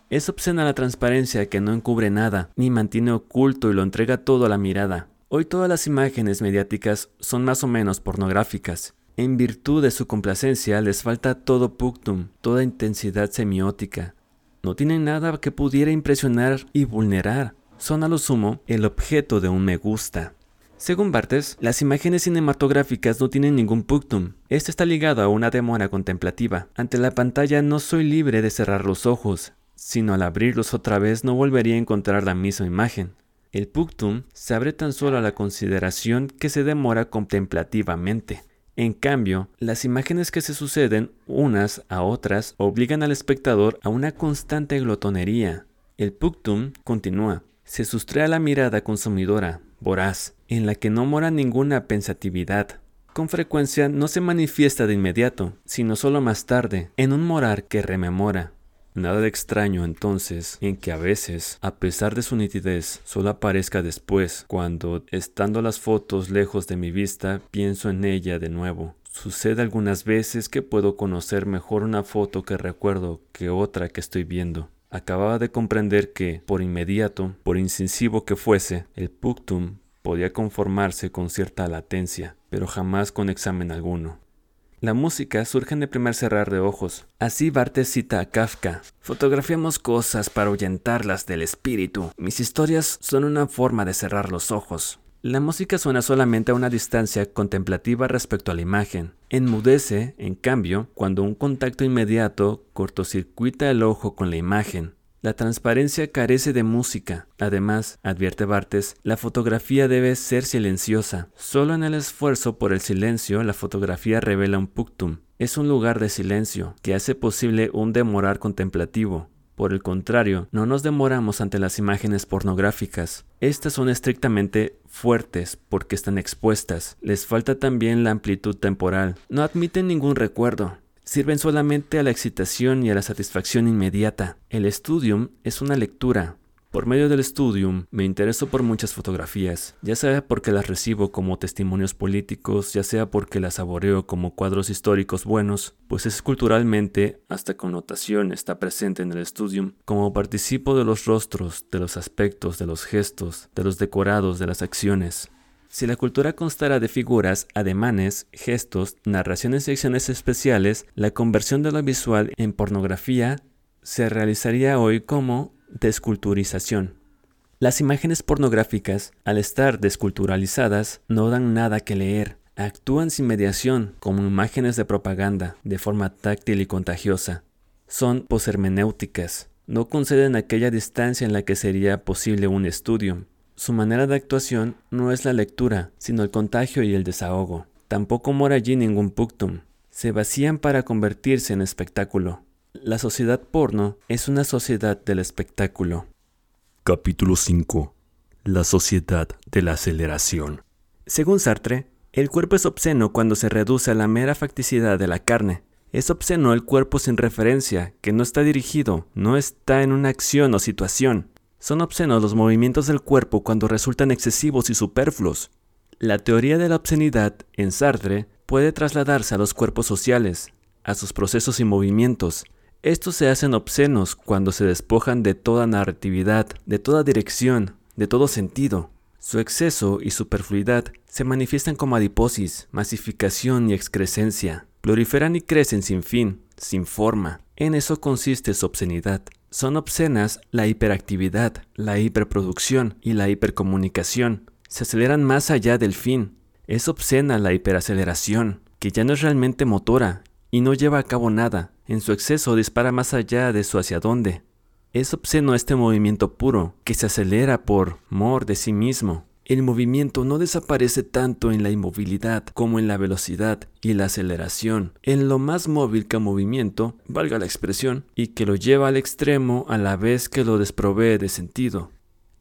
Es obscena la transparencia que no encubre nada, ni mantiene oculto y lo entrega todo a la mirada. Hoy todas las imágenes mediáticas son más o menos pornográficas. En virtud de su complacencia les falta todo puctum, toda intensidad semiótica. No tienen nada que pudiera impresionar y vulnerar. Son a lo sumo el objeto de un me gusta. Según Bartes, las imágenes cinematográficas no tienen ningún puctum. Esto está ligado a una demora contemplativa. Ante la pantalla no soy libre de cerrar los ojos, sino al abrirlos otra vez no volvería a encontrar la misma imagen. El puctum se abre tan solo a la consideración que se demora contemplativamente. En cambio, las imágenes que se suceden unas a otras obligan al espectador a una constante glotonería. El puctum continúa. Se sustrae a la mirada consumidora, voraz, en la que no mora ninguna pensatividad. Con frecuencia no se manifiesta de inmediato, sino solo más tarde, en un morar que rememora. Nada de extraño entonces en que a veces, a pesar de su nitidez, solo aparezca después, cuando, estando las fotos lejos de mi vista, pienso en ella de nuevo. Sucede algunas veces que puedo conocer mejor una foto que recuerdo que otra que estoy viendo. Acababa de comprender que, por inmediato, por incisivo que fuese, el puctum podía conformarse con cierta latencia, pero jamás con examen alguno. La música surge en el primer cerrar de ojos. Así Bartes cita a Kafka. Fotografiamos cosas para ahuyentarlas del espíritu. Mis historias son una forma de cerrar los ojos. La música suena solamente a una distancia contemplativa respecto a la imagen. Enmudece, en cambio, cuando un contacto inmediato cortocircuita el ojo con la imagen. La transparencia carece de música. Además, advierte Bartes, la fotografía debe ser silenciosa. Solo en el esfuerzo por el silencio la fotografía revela un puctum. Es un lugar de silencio que hace posible un demorar contemplativo. Por el contrario, no nos demoramos ante las imágenes pornográficas. Estas son estrictamente fuertes porque están expuestas. Les falta también la amplitud temporal. No admiten ningún recuerdo sirven solamente a la excitación y a la satisfacción inmediata. El studium es una lectura. Por medio del studium me intereso por muchas fotografías, ya sea porque las recibo como testimonios políticos, ya sea porque las saboreo como cuadros históricos buenos, pues es culturalmente, hasta connotación está presente en el studium, como participo de los rostros, de los aspectos, de los gestos, de los decorados, de las acciones. Si la cultura constara de figuras, ademanes, gestos, narraciones y acciones especiales, la conversión de lo visual en pornografía se realizaría hoy como desculturización. Las imágenes pornográficas, al estar desculturalizadas, no dan nada que leer, actúan sin mediación como imágenes de propaganda, de forma táctil y contagiosa. Son poshermenéuticas, no conceden aquella distancia en la que sería posible un estudio, su manera de actuación no es la lectura, sino el contagio y el desahogo. Tampoco mora allí ningún puctum. Se vacían para convertirse en espectáculo. La sociedad porno es una sociedad del espectáculo. Capítulo 5. La sociedad de la aceleración. Según Sartre, el cuerpo es obsceno cuando se reduce a la mera facticidad de la carne. Es obsceno el cuerpo sin referencia, que no está dirigido, no está en una acción o situación. Son obscenos los movimientos del cuerpo cuando resultan excesivos y superfluos. La teoría de la obscenidad en Sartre puede trasladarse a los cuerpos sociales, a sus procesos y movimientos. Estos se hacen obscenos cuando se despojan de toda narratividad, de toda dirección, de todo sentido. Su exceso y superfluidad se manifiestan como adiposis, masificación y excrescencia. Proliferan y crecen sin fin, sin forma. En eso consiste su obscenidad. Son obscenas la hiperactividad, la hiperproducción y la hipercomunicación. Se aceleran más allá del fin. Es obscena la hiperaceleración, que ya no es realmente motora y no lleva a cabo nada. En su exceso dispara más allá de su hacia dónde. Es obsceno este movimiento puro, que se acelera por mor de sí mismo. El movimiento no desaparece tanto en la inmovilidad como en la velocidad y la aceleración, en lo más móvil que movimiento, valga la expresión, y que lo lleva al extremo a la vez que lo desprovee de sentido.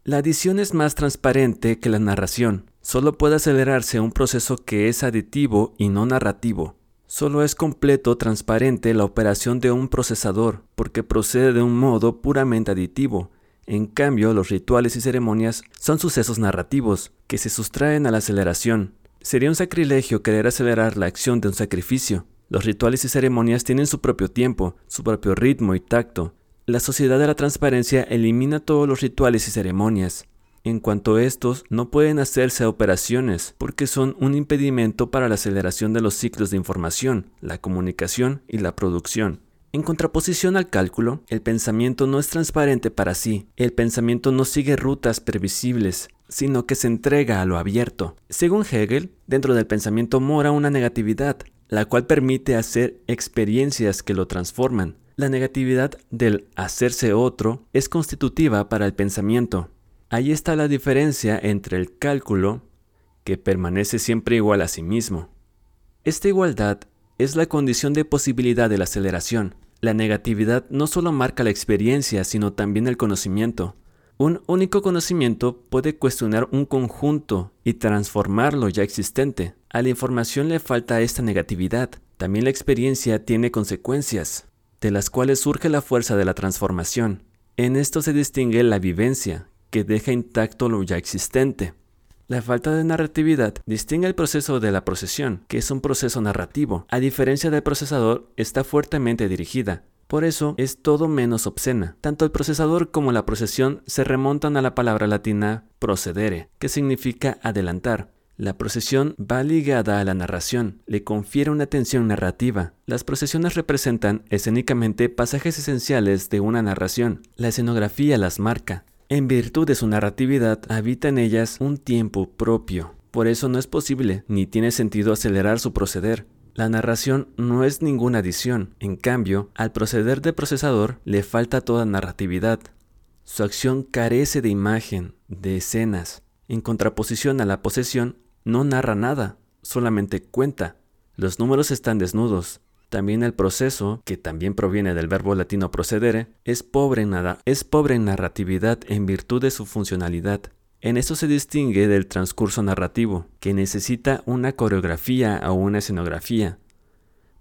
La adición es más transparente que la narración. Solo puede acelerarse un proceso que es aditivo y no narrativo. Solo es completo transparente la operación de un procesador, porque procede de un modo puramente aditivo. En cambio, los rituales y ceremonias son sucesos narrativos, que se sustraen a la aceleración. Sería un sacrilegio querer acelerar la acción de un sacrificio. Los rituales y ceremonias tienen su propio tiempo, su propio ritmo y tacto. La sociedad de la transparencia elimina todos los rituales y ceremonias en cuanto a estos no pueden hacerse operaciones porque son un impedimento para la aceleración de los ciclos de información, la comunicación y la producción. En contraposición al cálculo, el pensamiento no es transparente para sí, el pensamiento no sigue rutas previsibles, sino que se entrega a lo abierto. Según Hegel, dentro del pensamiento mora una negatividad, la cual permite hacer experiencias que lo transforman. La negatividad del hacerse otro es constitutiva para el pensamiento. Ahí está la diferencia entre el cálculo, que permanece siempre igual a sí mismo. Esta igualdad es la condición de posibilidad de la aceleración. La negatividad no solo marca la experiencia, sino también el conocimiento. Un único conocimiento puede cuestionar un conjunto y transformarlo ya existente. A la información le falta esta negatividad. También la experiencia tiene consecuencias, de las cuales surge la fuerza de la transformación. En esto se distingue la vivencia, que deja intacto lo ya existente. La falta de narratividad distingue el proceso de la procesión, que es un proceso narrativo. A diferencia del procesador, está fuertemente dirigida. Por eso es todo menos obscena. Tanto el procesador como la procesión se remontan a la palabra latina procedere, que significa adelantar. La procesión va ligada a la narración, le confiere una tensión narrativa. Las procesiones representan escénicamente pasajes esenciales de una narración. La escenografía las marca. En virtud de su narratividad, habita en ellas un tiempo propio. Por eso no es posible ni tiene sentido acelerar su proceder. La narración no es ninguna adición, en cambio, al proceder de procesador le falta toda narratividad. Su acción carece de imagen, de escenas. En contraposición a la posesión, no narra nada, solamente cuenta. Los números están desnudos, también el proceso, que también proviene del verbo latino procedere, es pobre en, nada, es pobre en narratividad en virtud de su funcionalidad. En esto se distingue del transcurso narrativo, que necesita una coreografía o una escenografía.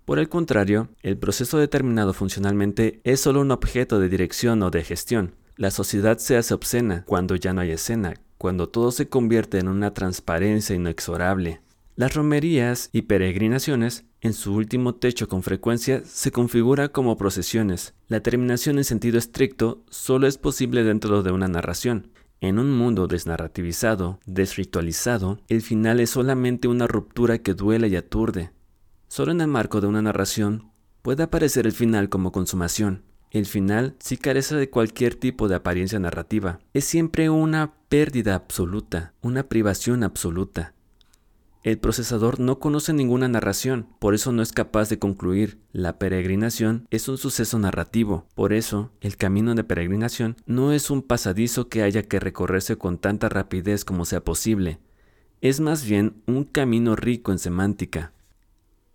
Por el contrario, el proceso determinado funcionalmente es solo un objeto de dirección o de gestión. La sociedad se hace obscena cuando ya no hay escena, cuando todo se convierte en una transparencia inexorable. Las romerías y peregrinaciones, en su último techo con frecuencia, se configura como procesiones. La terminación en sentido estricto solo es posible dentro de una narración. En un mundo desnarrativizado, desritualizado, el final es solamente una ruptura que duele y aturde. Solo en el marco de una narración puede aparecer el final como consumación. El final sí carece de cualquier tipo de apariencia narrativa. Es siempre una pérdida absoluta, una privación absoluta. El procesador no conoce ninguna narración, por eso no es capaz de concluir. La peregrinación es un suceso narrativo, por eso el camino de peregrinación no es un pasadizo que haya que recorrerse con tanta rapidez como sea posible. Es más bien un camino rico en semántica.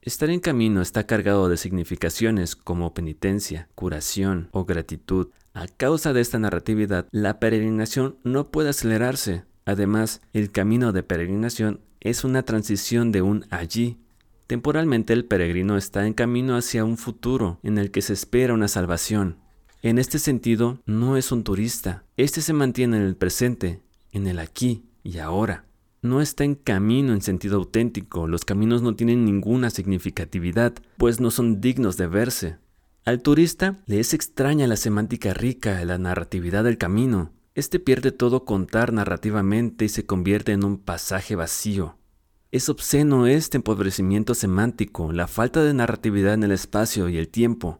Estar en camino está cargado de significaciones como penitencia, curación o gratitud. A causa de esta narratividad, la peregrinación no puede acelerarse. Además, el camino de peregrinación es una transición de un allí. Temporalmente el peregrino está en camino hacia un futuro en el que se espera una salvación. En este sentido, no es un turista. Este se mantiene en el presente, en el aquí y ahora. No está en camino en sentido auténtico. Los caminos no tienen ninguna significatividad, pues no son dignos de verse. Al turista le es extraña la semántica rica, la narratividad del camino. Este pierde todo contar narrativamente y se convierte en un pasaje vacío. Es obsceno este empobrecimiento semántico, la falta de narratividad en el espacio y el tiempo.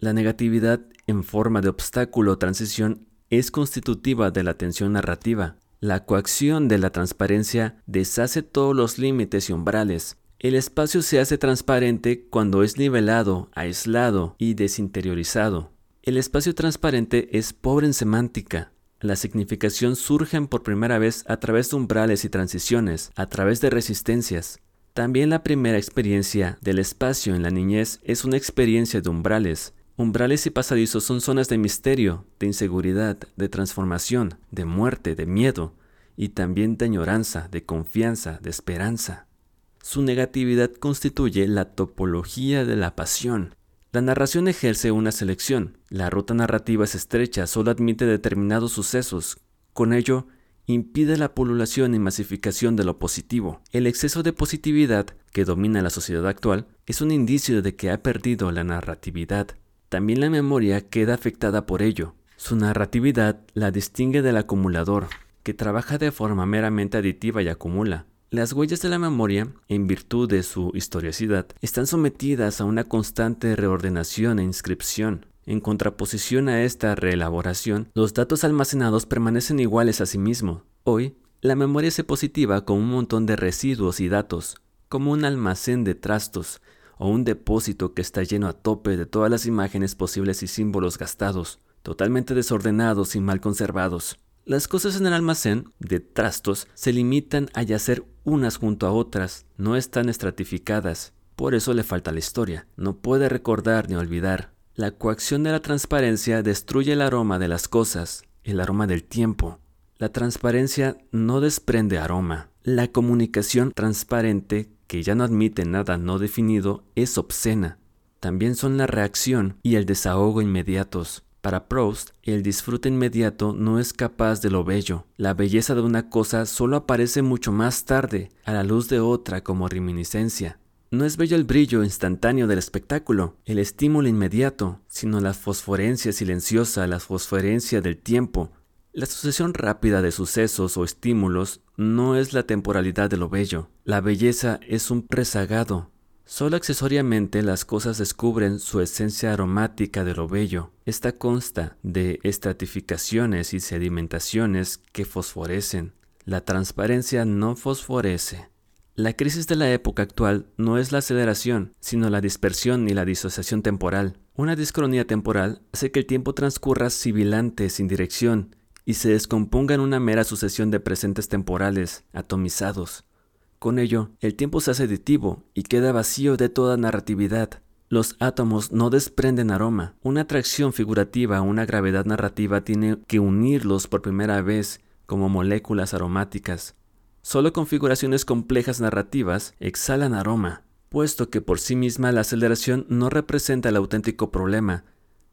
La negatividad en forma de obstáculo o transición es constitutiva de la tensión narrativa. La coacción de la transparencia deshace todos los límites y umbrales. El espacio se hace transparente cuando es nivelado, aislado y desinteriorizado. El espacio transparente es pobre en semántica. La significación surge por primera vez a través de umbrales y transiciones, a través de resistencias. También la primera experiencia del espacio en la niñez es una experiencia de umbrales. Umbrales y pasadizos son zonas de misterio, de inseguridad, de transformación, de muerte, de miedo, y también de añoranza, de confianza, de esperanza. Su negatividad constituye la topología de la pasión. La narración ejerce una selección. La ruta narrativa es estrecha, solo admite determinados sucesos. Con ello, impide la pululación y masificación de lo positivo. El exceso de positividad que domina la sociedad actual es un indicio de que ha perdido la narratividad. También la memoria queda afectada por ello. Su narratividad la distingue del acumulador, que trabaja de forma meramente aditiva y acumula. Las huellas de la memoria, en virtud de su historicidad, están sometidas a una constante reordenación e inscripción. En contraposición a esta reelaboración, los datos almacenados permanecen iguales a sí mismos. Hoy, la memoria se positiva como un montón de residuos y datos, como un almacén de trastos o un depósito que está lleno a tope de todas las imágenes posibles y símbolos gastados, totalmente desordenados y mal conservados. Las cosas en el almacén de trastos se limitan a yacer unas junto a otras, no están estratificadas. Por eso le falta la historia. No puede recordar ni olvidar. La coacción de la transparencia destruye el aroma de las cosas, el aroma del tiempo. La transparencia no desprende aroma. La comunicación transparente, que ya no admite nada no definido, es obscena. También son la reacción y el desahogo inmediatos. Para Proust, el disfrute inmediato no es capaz de lo bello. La belleza de una cosa solo aparece mucho más tarde, a la luz de otra como reminiscencia. No es bello el brillo instantáneo del espectáculo, el estímulo inmediato, sino la fosforencia silenciosa, la fosforencia del tiempo. La sucesión rápida de sucesos o estímulos no es la temporalidad de lo bello. La belleza es un rezagado, Solo accesoriamente las cosas descubren su esencia aromática de lo bello. Esta consta de estratificaciones y sedimentaciones que fosforecen. La transparencia no fosforece. La crisis de la época actual no es la aceleración, sino la dispersión y la disociación temporal. Una discronía temporal hace que el tiempo transcurra sibilante, sin dirección, y se descomponga en una mera sucesión de presentes temporales, atomizados. Con ello, el tiempo se hace aditivo y queda vacío de toda narratividad. Los átomos no desprenden aroma. Una atracción figurativa a una gravedad narrativa tiene que unirlos por primera vez como moléculas aromáticas. Solo configuraciones complejas narrativas exhalan aroma, puesto que por sí misma la aceleración no representa el auténtico problema.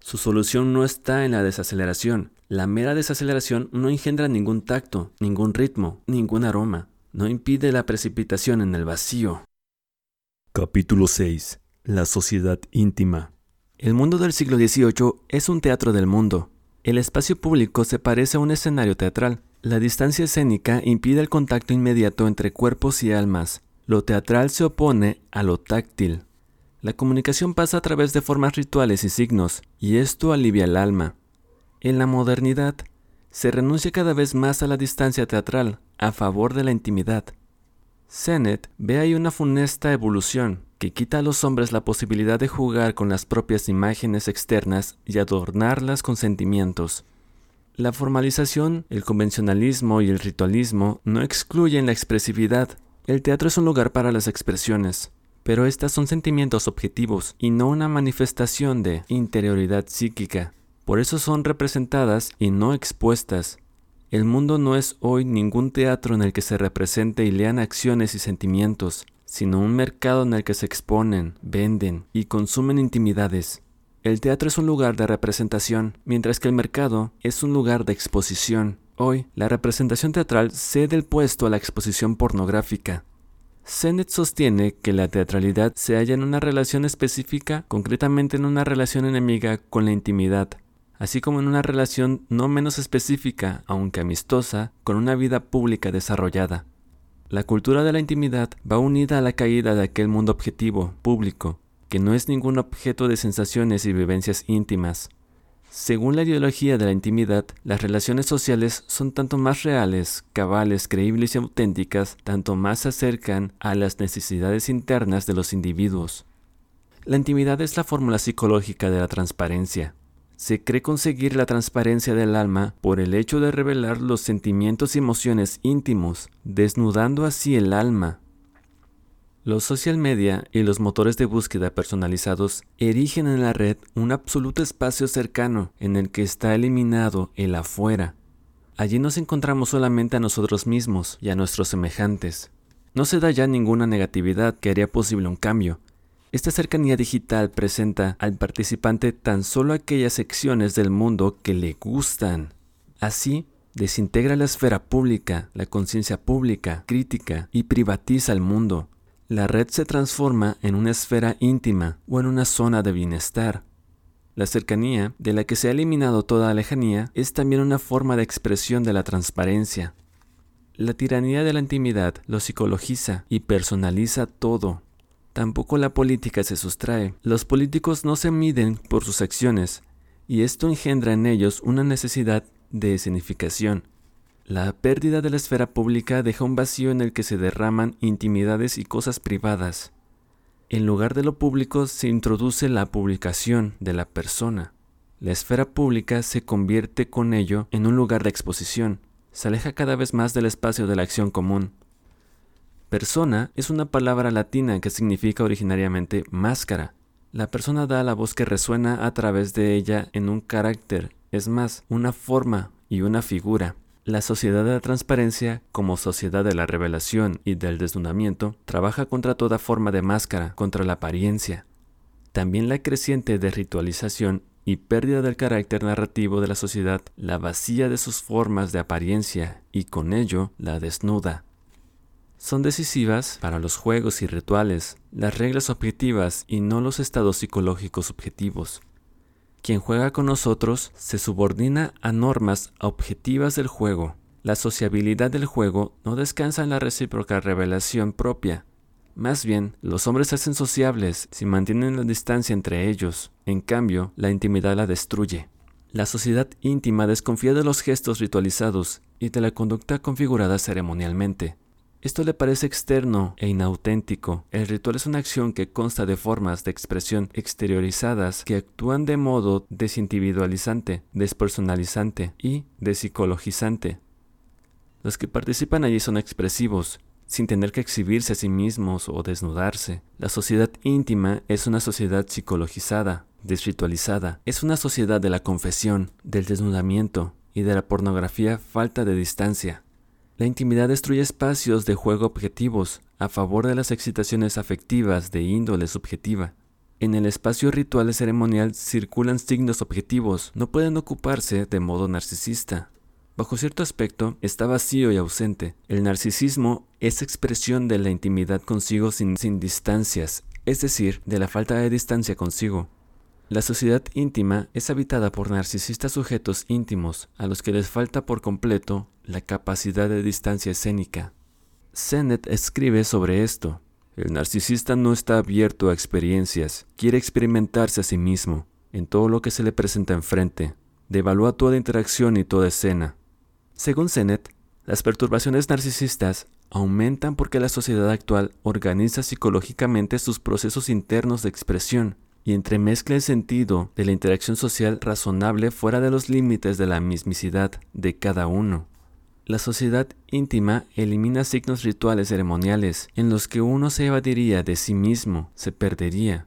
Su solución no está en la desaceleración. La mera desaceleración no engendra ningún tacto, ningún ritmo, ningún aroma no impide la precipitación en el vacío. Capítulo 6. La sociedad íntima. El mundo del siglo XVIII es un teatro del mundo. El espacio público se parece a un escenario teatral. La distancia escénica impide el contacto inmediato entre cuerpos y almas. Lo teatral se opone a lo táctil. La comunicación pasa a través de formas rituales y signos, y esto alivia el alma. En la modernidad, se renuncia cada vez más a la distancia teatral, a favor de la intimidad. Sennett ve ahí una funesta evolución que quita a los hombres la posibilidad de jugar con las propias imágenes externas y adornarlas con sentimientos. La formalización, el convencionalismo y el ritualismo no excluyen la expresividad. El teatro es un lugar para las expresiones, pero estas son sentimientos objetivos y no una manifestación de interioridad psíquica. Por eso son representadas y no expuestas. El mundo no es hoy ningún teatro en el que se represente y lean acciones y sentimientos, sino un mercado en el que se exponen, venden y consumen intimidades. El teatro es un lugar de representación, mientras que el mercado es un lugar de exposición. Hoy, la representación teatral cede el puesto a la exposición pornográfica. Sennett sostiene que la teatralidad se halla en una relación específica, concretamente en una relación enemiga con la intimidad, así como en una relación no menos específica, aunque amistosa, con una vida pública desarrollada. La cultura de la intimidad va unida a la caída de aquel mundo objetivo, público, que no es ningún objeto de sensaciones y vivencias íntimas. Según la ideología de la intimidad, las relaciones sociales son tanto más reales, cabales, creíbles y auténticas, tanto más se acercan a las necesidades internas de los individuos. La intimidad es la fórmula psicológica de la transparencia. Se cree conseguir la transparencia del alma por el hecho de revelar los sentimientos y emociones íntimos, desnudando así el alma. Los social media y los motores de búsqueda personalizados erigen en la red un absoluto espacio cercano en el que está eliminado el afuera. Allí nos encontramos solamente a nosotros mismos y a nuestros semejantes. No se da ya ninguna negatividad que haría posible un cambio, esta cercanía digital presenta al participante tan solo aquellas secciones del mundo que le gustan. Así, desintegra la esfera pública, la conciencia pública, crítica y privatiza el mundo. La red se transforma en una esfera íntima o en una zona de bienestar. La cercanía, de la que se ha eliminado toda lejanía, es también una forma de expresión de la transparencia. La tiranía de la intimidad lo psicologiza y personaliza todo. Tampoco la política se sustrae. Los políticos no se miden por sus acciones, y esto engendra en ellos una necesidad de escenificación. La pérdida de la esfera pública deja un vacío en el que se derraman intimidades y cosas privadas. En lugar de lo público se introduce la publicación de la persona. La esfera pública se convierte con ello en un lugar de exposición, se aleja cada vez más del espacio de la acción común. Persona es una palabra latina que significa originariamente máscara. La persona da la voz que resuena a través de ella en un carácter, es más, una forma y una figura. La sociedad de la transparencia, como sociedad de la revelación y del desnudamiento, trabaja contra toda forma de máscara, contra la apariencia. También la creciente desritualización y pérdida del carácter narrativo de la sociedad la vacía de sus formas de apariencia y con ello la desnuda. Son decisivas para los juegos y rituales, las reglas objetivas y no los estados psicológicos objetivos. Quien juega con nosotros se subordina a normas objetivas del juego. La sociabilidad del juego no descansa en la recíproca revelación propia. Más bien, los hombres se hacen sociables si mantienen la distancia entre ellos. En cambio, la intimidad la destruye. La sociedad íntima desconfía de los gestos ritualizados y de la conducta configurada ceremonialmente. Esto le parece externo e inauténtico. El ritual es una acción que consta de formas de expresión exteriorizadas que actúan de modo desindividualizante, despersonalizante y despsicologizante. Los que participan allí son expresivos, sin tener que exhibirse a sí mismos o desnudarse. La sociedad íntima es una sociedad psicologizada, desritualizada. Es una sociedad de la confesión, del desnudamiento y de la pornografía falta de distancia. La intimidad destruye espacios de juego objetivos a favor de las excitaciones afectivas de índole subjetiva. En el espacio ritual ceremonial circulan signos objetivos, no pueden ocuparse de modo narcisista. Bajo cierto aspecto, está vacío y ausente. El narcisismo es expresión de la intimidad consigo sin, sin distancias, es decir, de la falta de distancia consigo. La sociedad íntima es habitada por narcisistas sujetos íntimos a los que les falta por completo la capacidad de distancia escénica. Sennett escribe sobre esto. El narcisista no está abierto a experiencias, quiere experimentarse a sí mismo, en todo lo que se le presenta enfrente, devalúa toda interacción y toda escena. Según Sennett, las perturbaciones narcisistas aumentan porque la sociedad actual organiza psicológicamente sus procesos internos de expresión y entremezcla el sentido de la interacción social razonable fuera de los límites de la mismicidad de cada uno. La sociedad íntima elimina signos rituales ceremoniales en los que uno se evadiría de sí mismo, se perdería.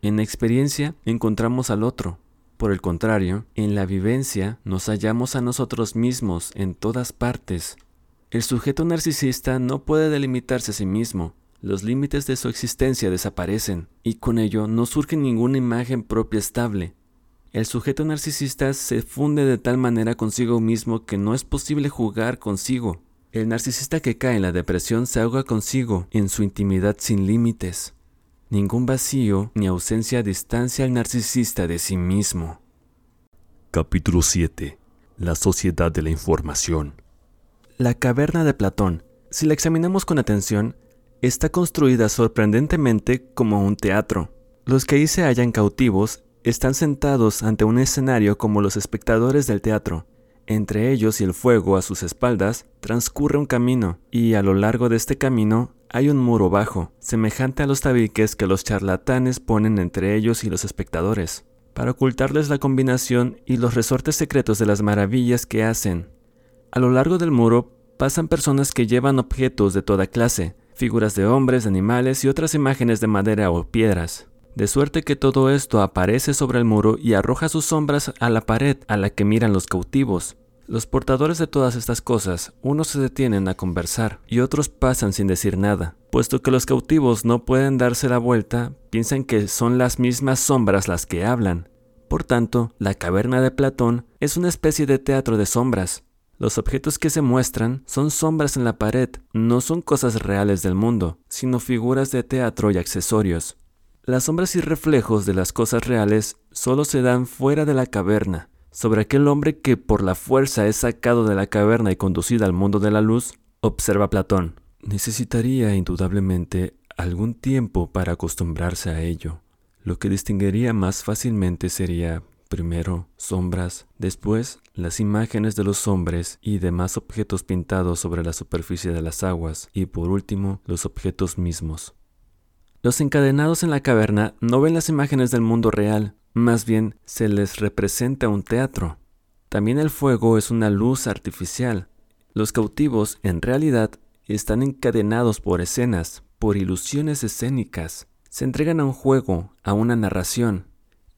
En la experiencia encontramos al otro. Por el contrario, en la vivencia nos hallamos a nosotros mismos en todas partes. El sujeto narcisista no puede delimitarse a sí mismo, los límites de su existencia desaparecen y con ello no surge ninguna imagen propia estable. El sujeto narcisista se funde de tal manera consigo mismo que no es posible jugar consigo. El narcisista que cae en la depresión se ahoga consigo en su intimidad sin límites. Ningún vacío ni ausencia distancia al narcisista de sí mismo. Capítulo 7. La sociedad de la información. La caverna de Platón, si la examinamos con atención, está construida sorprendentemente como un teatro. Los que ahí se hallan cautivos están sentados ante un escenario como los espectadores del teatro. Entre ellos y el fuego a sus espaldas transcurre un camino, y a lo largo de este camino hay un muro bajo, semejante a los tabiques que los charlatanes ponen entre ellos y los espectadores, para ocultarles la combinación y los resortes secretos de las maravillas que hacen. A lo largo del muro pasan personas que llevan objetos de toda clase, figuras de hombres, animales y otras imágenes de madera o piedras. De suerte que todo esto aparece sobre el muro y arroja sus sombras a la pared a la que miran los cautivos. Los portadores de todas estas cosas, unos se detienen a conversar y otros pasan sin decir nada. Puesto que los cautivos no pueden darse la vuelta, piensan que son las mismas sombras las que hablan. Por tanto, la caverna de Platón es una especie de teatro de sombras. Los objetos que se muestran son sombras en la pared, no son cosas reales del mundo, sino figuras de teatro y accesorios. Las sombras y reflejos de las cosas reales solo se dan fuera de la caverna. Sobre aquel hombre que por la fuerza es sacado de la caverna y conducido al mundo de la luz, observa Platón. Necesitaría indudablemente algún tiempo para acostumbrarse a ello. Lo que distinguiría más fácilmente sería, primero, sombras, después, las imágenes de los hombres y demás objetos pintados sobre la superficie de las aguas, y por último, los objetos mismos. Los encadenados en la caverna no ven las imágenes del mundo real, más bien se les representa un teatro. También el fuego es una luz artificial. Los cautivos, en realidad, están encadenados por escenas, por ilusiones escénicas. Se entregan a un juego, a una narración.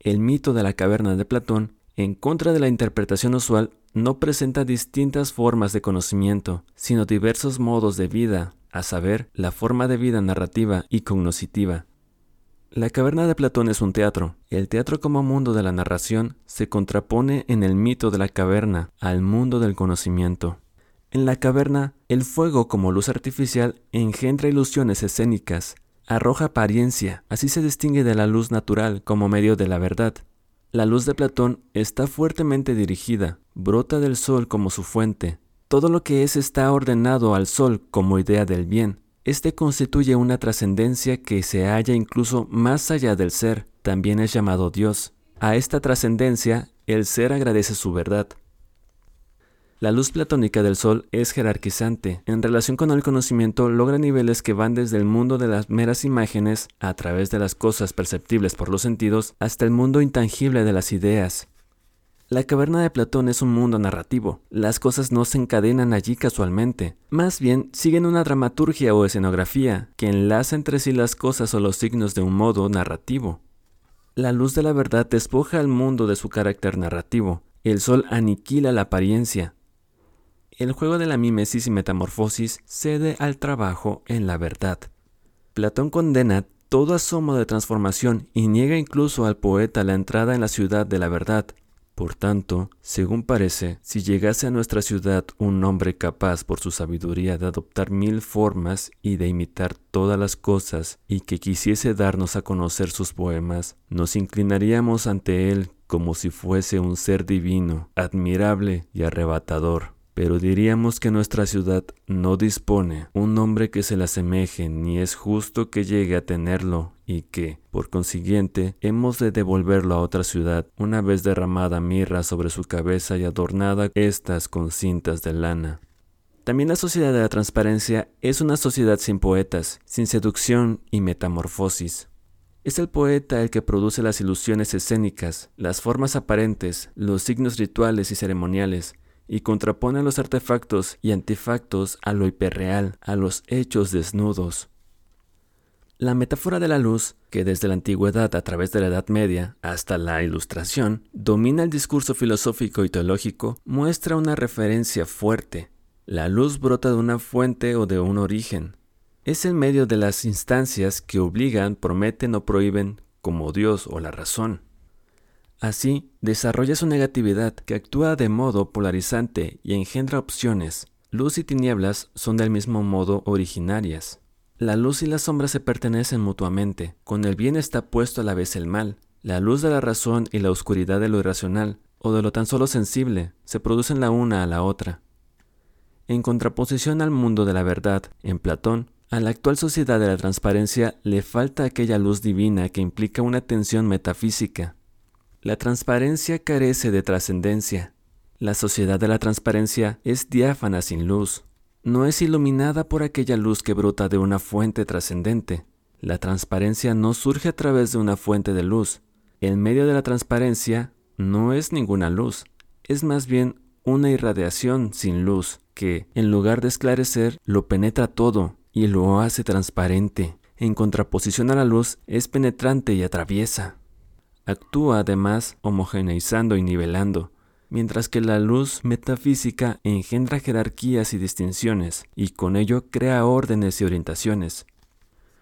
El mito de la caverna de Platón, en contra de la interpretación usual, no presenta distintas formas de conocimiento, sino diversos modos de vida, a saber, la forma de vida narrativa y cognoscitiva. La caverna de Platón es un teatro. El teatro como mundo de la narración se contrapone en el mito de la caverna al mundo del conocimiento. En la caverna, el fuego como luz artificial engendra ilusiones escénicas, arroja apariencia, así se distingue de la luz natural como medio de la verdad. La luz de Platón está fuertemente dirigida, brota del sol como su fuente, todo lo que es está ordenado al sol como idea del bien. Este constituye una trascendencia que se halla incluso más allá del ser, también es llamado Dios. A esta trascendencia, el ser agradece su verdad. La luz platónica del Sol es jerarquizante. En relación con el conocimiento, logra niveles que van desde el mundo de las meras imágenes, a través de las cosas perceptibles por los sentidos, hasta el mundo intangible de las ideas. La caverna de Platón es un mundo narrativo. Las cosas no se encadenan allí casualmente. Más bien, siguen una dramaturgia o escenografía que enlaza entre sí las cosas o los signos de un modo narrativo. La luz de la verdad despoja al mundo de su carácter narrativo. El sol aniquila la apariencia. El juego de la mimesis y metamorfosis cede al trabajo en la verdad. Platón condena todo asomo de transformación y niega incluso al poeta la entrada en la ciudad de la verdad, por tanto, según parece, si llegase a nuestra ciudad un hombre capaz por su sabiduría de adoptar mil formas y de imitar todas las cosas y que quisiese darnos a conocer sus poemas, nos inclinaríamos ante él como si fuese un ser divino, admirable y arrebatador pero diríamos que nuestra ciudad no dispone un nombre que se le asemeje, ni es justo que llegue a tenerlo, y que, por consiguiente, hemos de devolverlo a otra ciudad, una vez derramada mirra sobre su cabeza y adornada estas con cintas de lana. También la sociedad de la transparencia es una sociedad sin poetas, sin seducción y metamorfosis. Es el poeta el que produce las ilusiones escénicas, las formas aparentes, los signos rituales y ceremoniales, y contrapone los artefactos y antifactos a lo hiperreal, a los hechos desnudos. La metáfora de la luz, que desde la antigüedad a través de la Edad Media hasta la Ilustración domina el discurso filosófico y teológico, muestra una referencia fuerte. La luz brota de una fuente o de un origen. Es el medio de las instancias que obligan, prometen o prohíben, como Dios o la razón. Así, desarrolla su negatividad que actúa de modo polarizante y engendra opciones. Luz y tinieblas son del mismo modo originarias. La luz y la sombra se pertenecen mutuamente. Con el bien está puesto a la vez el mal. La luz de la razón y la oscuridad de lo irracional, o de lo tan solo sensible, se producen la una a la otra. En contraposición al mundo de la verdad, en Platón, a la actual sociedad de la transparencia le falta aquella luz divina que implica una tensión metafísica, La transparencia carece de trascendencia. La sociedad de la transparencia es diáfana sin luz. No es iluminada por aquella luz que brota de una fuente trascendente. La transparencia no surge a través de una fuente de luz. El medio de la transparencia no es ninguna luz, es más bien una irradiación sin luz que, en lugar de esclarecer, lo penetra todo y lo hace transparente. En contraposición a la luz, es penetrante y atraviesa. Actúa además homogeneizando y nivelando, mientras que la luz metafísica engendra jerarquías y distinciones, y con ello crea órdenes y orientaciones.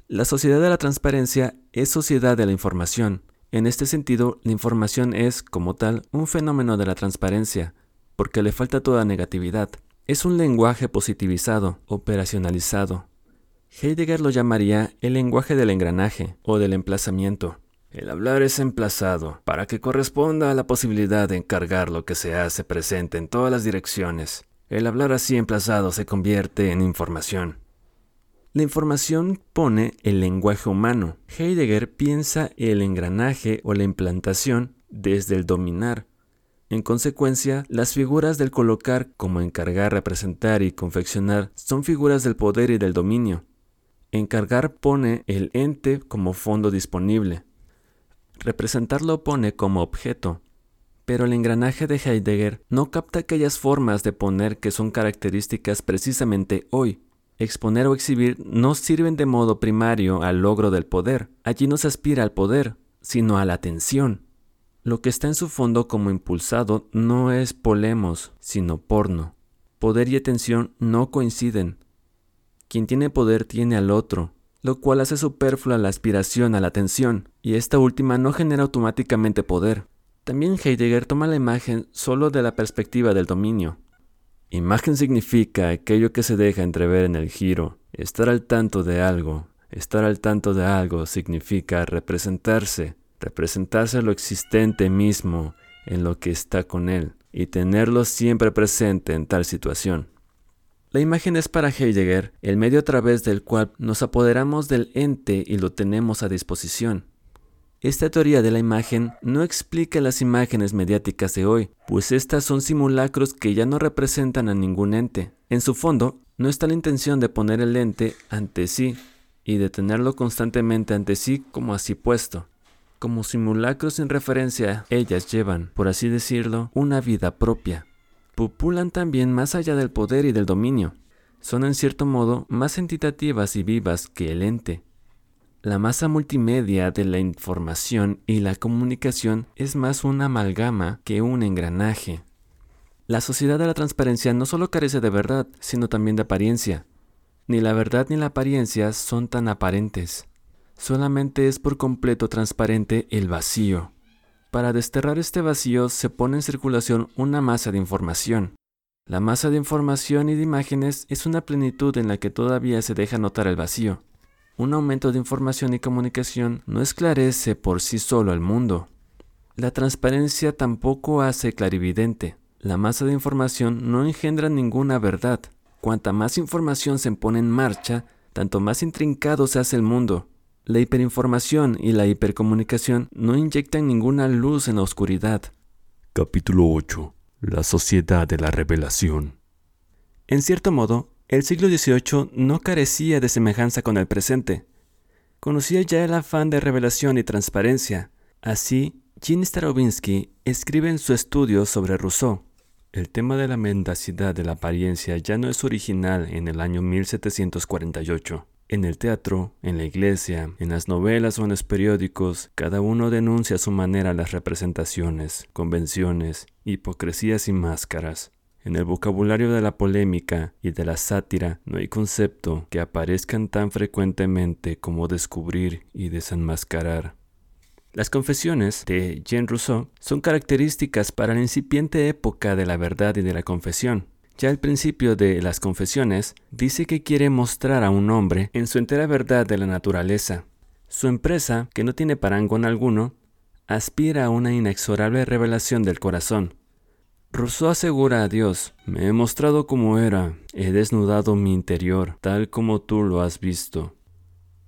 La sociedad de la transparencia es sociedad de la información. En este sentido, la información es, como tal, un fenómeno de la transparencia, porque le falta toda negatividad. Es un lenguaje positivizado, operacionalizado. Heidegger lo llamaría el lenguaje del engranaje o del emplazamiento. El hablar es emplazado para que corresponda a la posibilidad de encargar lo que se hace presente en todas las direcciones. El hablar así emplazado se convierte en información. La información pone el lenguaje humano. Heidegger piensa el engranaje o la implantación desde el dominar. En consecuencia, las figuras del colocar como encargar, representar y confeccionar son figuras del poder y del dominio. Encargar pone el ente como fondo disponible. Representar lo pone como objeto, pero el engranaje de Heidegger no capta aquellas formas de poner que son características precisamente hoy. Exponer o exhibir no sirven de modo primario al logro del poder. Allí no se aspira al poder, sino a la atención. Lo que está en su fondo como impulsado no es polemos, sino porno. Poder y atención no coinciden. Quien tiene poder tiene al otro, lo cual hace superflua la aspiración a la atención, y esta última no genera automáticamente poder. También Heidegger toma la imagen solo de la perspectiva del dominio. Imagen significa aquello que se deja entrever en el giro, estar al tanto de algo. Estar al tanto de algo significa representarse, representarse lo existente mismo en lo que está con él, y tenerlo siempre presente en tal situación. La imagen es para Heidegger el medio a través del cual nos apoderamos del ente y lo tenemos a disposición. Esta teoría de la imagen no explica las imágenes mediáticas de hoy, pues estas son simulacros que ya no representan a ningún ente. En su fondo, no está la intención de poner el ente ante sí y de tenerlo constantemente ante sí como así puesto. Como simulacros sin referencia, ellas llevan, por así decirlo, una vida propia pupulan también más allá del poder y del dominio. Son en cierto modo más entitativas y vivas que el ente. La masa multimedia de la información y la comunicación es más una amalgama que un engranaje. La sociedad de la transparencia no solo carece de verdad, sino también de apariencia. Ni la verdad ni la apariencia son tan aparentes. Solamente es por completo transparente el vacío. Para desterrar este vacío se pone en circulación una masa de información. La masa de información y de imágenes es una plenitud en la que todavía se deja notar el vacío. Un aumento de información y comunicación no esclarece por sí solo el mundo. La transparencia tampoco hace clarividente. La masa de información no engendra ninguna verdad. Cuanta más información se pone en marcha, tanto más intrincado se hace el mundo. La hiperinformación y la hipercomunicación no inyectan ninguna luz en la oscuridad. Capítulo 8. La sociedad de la revelación. En cierto modo, el siglo XVIII no carecía de semejanza con el presente. Conocía ya el afán de revelación y transparencia. Así, Jean Starobinsky escribe en su estudio sobre Rousseau. El tema de la mendacidad de la apariencia ya no es original en el año 1748. En el teatro, en la iglesia, en las novelas o en los periódicos, cada uno denuncia a su manera las representaciones, convenciones, hipocresías y máscaras. En el vocabulario de la polémica y de la sátira no hay concepto que aparezcan tan frecuentemente como descubrir y desenmascarar. Las confesiones de Jean Rousseau son características para la incipiente época de la verdad y de la confesión. Ya al principio de las confesiones dice que quiere mostrar a un hombre en su entera verdad de la naturaleza. Su empresa, que no tiene parangón alguno, aspira a una inexorable revelación del corazón. Rousseau asegura a Dios, me he mostrado como era, he desnudado mi interior, tal como tú lo has visto.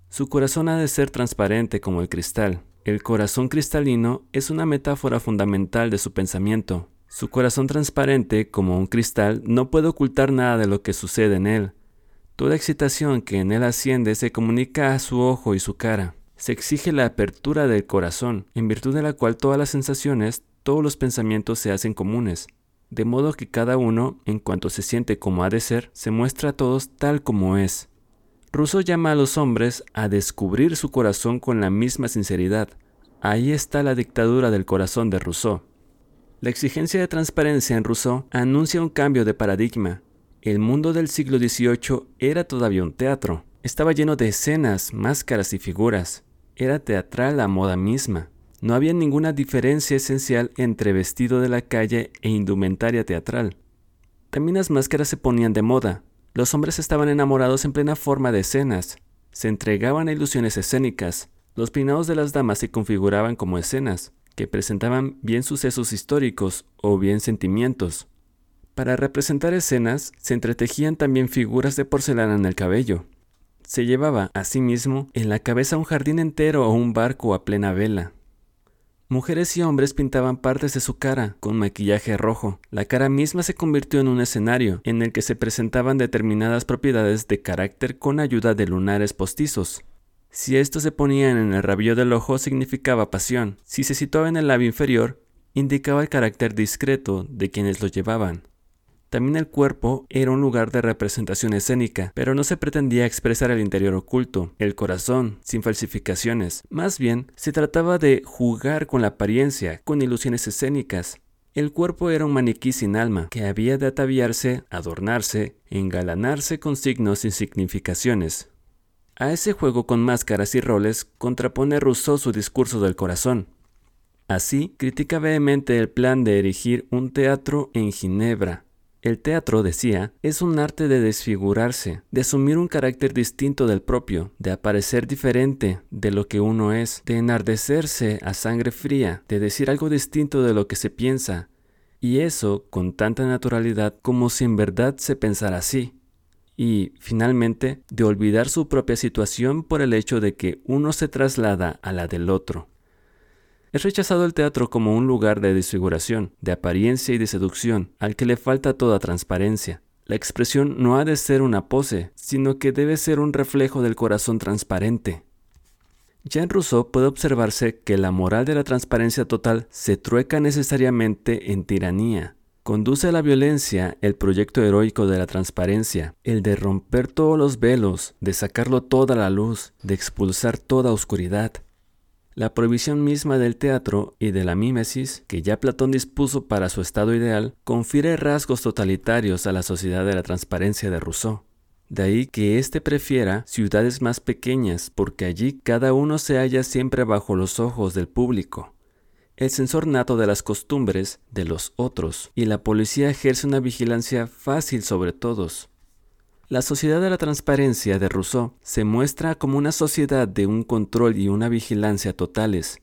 Su corazón ha de ser transparente como el cristal, el corazón cristalino es una metáfora fundamental de su pensamiento. Su corazón transparente, como un cristal, no puede ocultar nada de lo que sucede en él. Toda excitación que en él asciende se comunica a su ojo y su cara. Se exige la apertura del corazón, en virtud de la cual todas las sensaciones, todos los pensamientos se hacen comunes, de modo que cada uno, en cuanto se siente como ha de ser, se muestra a todos tal como es. Rousseau llama a los hombres a descubrir su corazón con la misma sinceridad. Ahí está la dictadura del corazón de Rousseau. La exigencia de transparencia en Rousseau anuncia un cambio de paradigma. El mundo del siglo XVIII era todavía un teatro. Estaba lleno de escenas, máscaras y figuras. Era teatral la moda misma. No había ninguna diferencia esencial entre vestido de la calle e indumentaria teatral. También las máscaras se ponían de moda. Los hombres estaban enamorados en plena forma de escenas. Se entregaban a ilusiones escénicas. Los peinados de las damas se configuraban como escenas, que presentaban bien sucesos históricos o bien sentimientos. Para representar escenas se entretejían también figuras de porcelana en el cabello. Se llevaba, asimismo, en la cabeza un jardín entero o un barco a plena vela. Mujeres y hombres pintaban partes de su cara con maquillaje rojo. La cara misma se convirtió en un escenario en el que se presentaban determinadas propiedades de carácter con ayuda de lunares postizos. Si estos se ponían en el rabillo del ojo significaba pasión. Si se situaba en el labio inferior, indicaba el carácter discreto de quienes lo llevaban. También el cuerpo era un lugar de representación escénica, pero no se pretendía expresar el interior oculto, el corazón, sin falsificaciones. Más bien, se trataba de jugar con la apariencia, con ilusiones escénicas. El cuerpo era un maniquí sin alma, que había de ataviarse, adornarse, engalanarse con signos y significaciones. A ese juego con máscaras y roles contrapone Rousseau su discurso del corazón. Así, critica vehemente el plan de erigir un teatro en Ginebra, el teatro, decía, es un arte de desfigurarse, de asumir un carácter distinto del propio, de aparecer diferente de lo que uno es, de enardecerse a sangre fría, de decir algo distinto de lo que se piensa, y eso con tanta naturalidad como si en verdad se pensara así. Y, finalmente, de olvidar su propia situación por el hecho de que uno se traslada a la del otro. Es rechazado el teatro como un lugar de desfiguración, de apariencia y de seducción, al que le falta toda transparencia. La expresión no ha de ser una pose, sino que debe ser un reflejo del corazón transparente. Ya en Rousseau puede observarse que la moral de la transparencia total se trueca necesariamente en tiranía. Conduce a la violencia el proyecto heroico de la transparencia, el de romper todos los velos, de sacarlo toda la luz, de expulsar toda oscuridad. La prohibición misma del teatro y de la mímesis, que ya Platón dispuso para su estado ideal, confiere rasgos totalitarios a la sociedad de la transparencia de Rousseau. De ahí que éste prefiera ciudades más pequeñas, porque allí cada uno se halla siempre bajo los ojos del público. El censor nato de las costumbres de los otros, y la policía ejerce una vigilancia fácil sobre todos, la sociedad de la transparencia de Rousseau se muestra como una sociedad de un control y una vigilancia totales.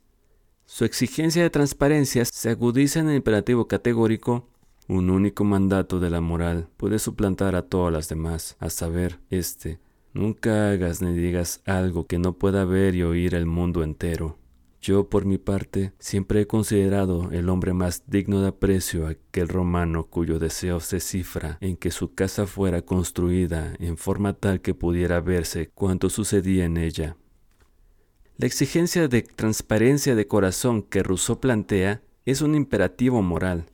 Su exigencia de transparencia se agudiza en el imperativo categórico un único mandato de la moral puede suplantar a todas las demás, a saber, este, nunca hagas ni digas algo que no pueda ver y oír el mundo entero. Yo, por mi parte, siempre he considerado el hombre más digno de aprecio aquel romano cuyo deseo se cifra en que su casa fuera construida en forma tal que pudiera verse cuanto sucedía en ella. La exigencia de transparencia de corazón que Rousseau plantea es un imperativo moral.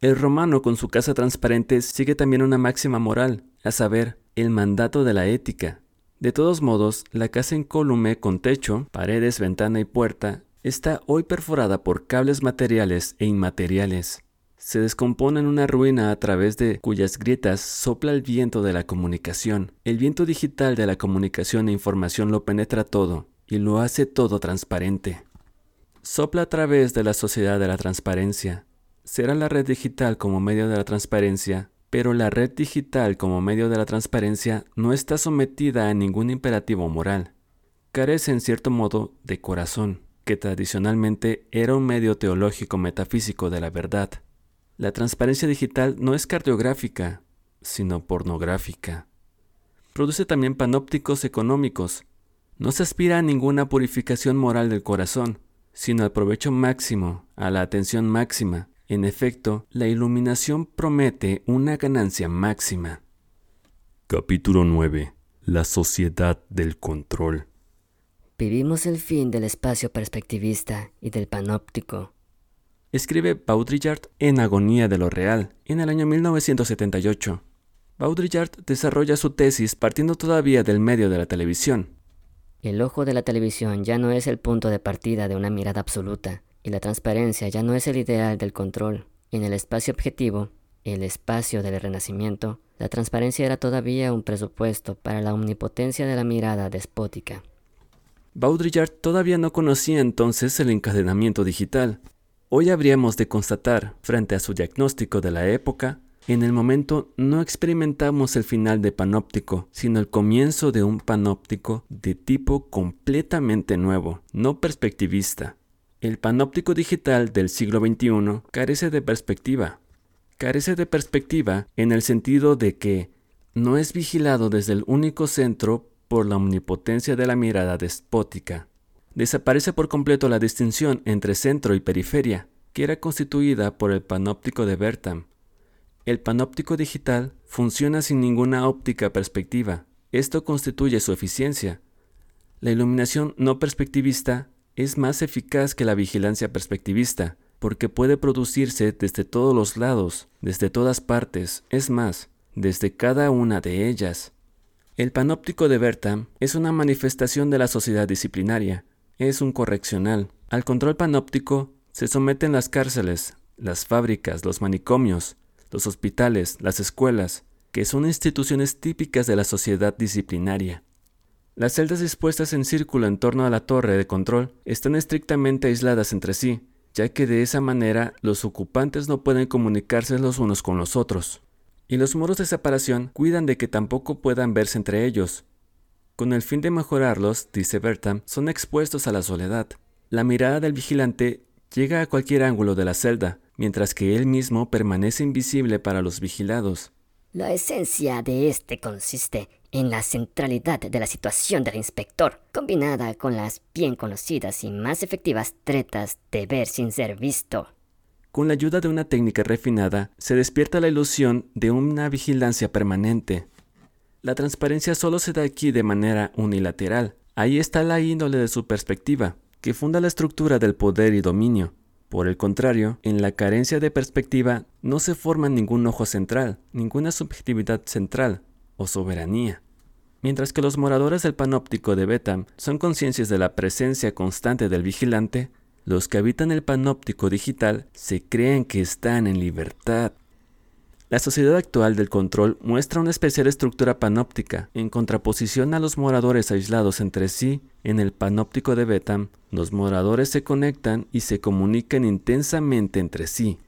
El romano con su casa transparente sigue también una máxima moral, a saber, el mandato de la ética, de todos modos, la casa incólume con techo, paredes, ventana y puerta está hoy perforada por cables materiales e inmateriales. Se descompone en una ruina a través de cuyas grietas sopla el viento de la comunicación. El viento digital de la comunicación e información lo penetra todo y lo hace todo transparente. Sopla a través de la sociedad de la transparencia. Será la red digital como medio de la transparencia pero la red digital como medio de la transparencia no está sometida a ningún imperativo moral. Carece en cierto modo de corazón, que tradicionalmente era un medio teológico metafísico de la verdad. La transparencia digital no es cardiográfica, sino pornográfica. Produce también panópticos económicos. No se aspira a ninguna purificación moral del corazón. sino al provecho máximo, a la atención máxima. En efecto, la iluminación promete una ganancia máxima. Capítulo 9. La sociedad del control. Vivimos el fin del espacio perspectivista y del panóptico. Escribe Baudrillard en Agonía de lo Real, en el año 1978. Baudrillard desarrolla su tesis partiendo todavía del medio de la televisión. El ojo de la televisión ya no es el punto de partida de una mirada absoluta, y la transparencia ya no es el ideal del control. En el espacio objetivo, el espacio del renacimiento, la transparencia era todavía un presupuesto para la omnipotencia de la mirada despótica. Baudrillard todavía no conocía entonces el encadenamiento digital. Hoy habríamos de constatar, frente a su diagnóstico de la época, en el momento no experimentamos el final de panóptico, sino el comienzo de un panóptico de tipo completamente nuevo, no perspectivista. El panóptico digital del siglo XXI carece de perspectiva. Carece de perspectiva en el sentido de que no es vigilado desde el único centro por la omnipotencia de la mirada despótica. Desaparece por completo la distinción entre centro y periferia, que era constituida por el panóptico de Bertham. El panóptico digital funciona sin ninguna óptica perspectiva. Esto constituye su eficiencia. La iluminación no perspectivista es más eficaz que la vigilancia perspectivista, porque puede producirse desde todos los lados, desde todas partes, es más, desde cada una de ellas. El panóptico de Bertham es una manifestación de la sociedad disciplinaria, es un correccional. Al control panóptico se someten las cárceles, las fábricas, los manicomios, los hospitales, las escuelas, que son instituciones típicas de la sociedad disciplinaria. Las celdas dispuestas en círculo en torno a la torre de control están estrictamente aisladas entre sí, ya que de esa manera los ocupantes no pueden comunicarse los unos con los otros y los muros de separación cuidan de que tampoco puedan verse entre ellos. Con el fin de mejorarlos, dice Bertram, son expuestos a la soledad. La mirada del vigilante llega a cualquier ángulo de la celda, mientras que él mismo permanece invisible para los vigilados. La esencia de este consiste en la centralidad de la situación del inspector, combinada con las bien conocidas y más efectivas tretas de ver sin ser visto. Con la ayuda de una técnica refinada, se despierta la ilusión de una vigilancia permanente. La transparencia solo se da aquí de manera unilateral. Ahí está la índole de su perspectiva, que funda la estructura del poder y dominio. Por el contrario, en la carencia de perspectiva no se forma ningún ojo central, ninguna subjetividad central o soberanía. Mientras que los moradores del panóptico de Betham son conciencias de la presencia constante del vigilante, los que habitan el panóptico digital se creen que están en libertad. La sociedad actual del control muestra una especial estructura panóptica, en contraposición a los moradores aislados entre sí. En el panóptico de Betham, los moradores se conectan y se comunican intensamente entre sí.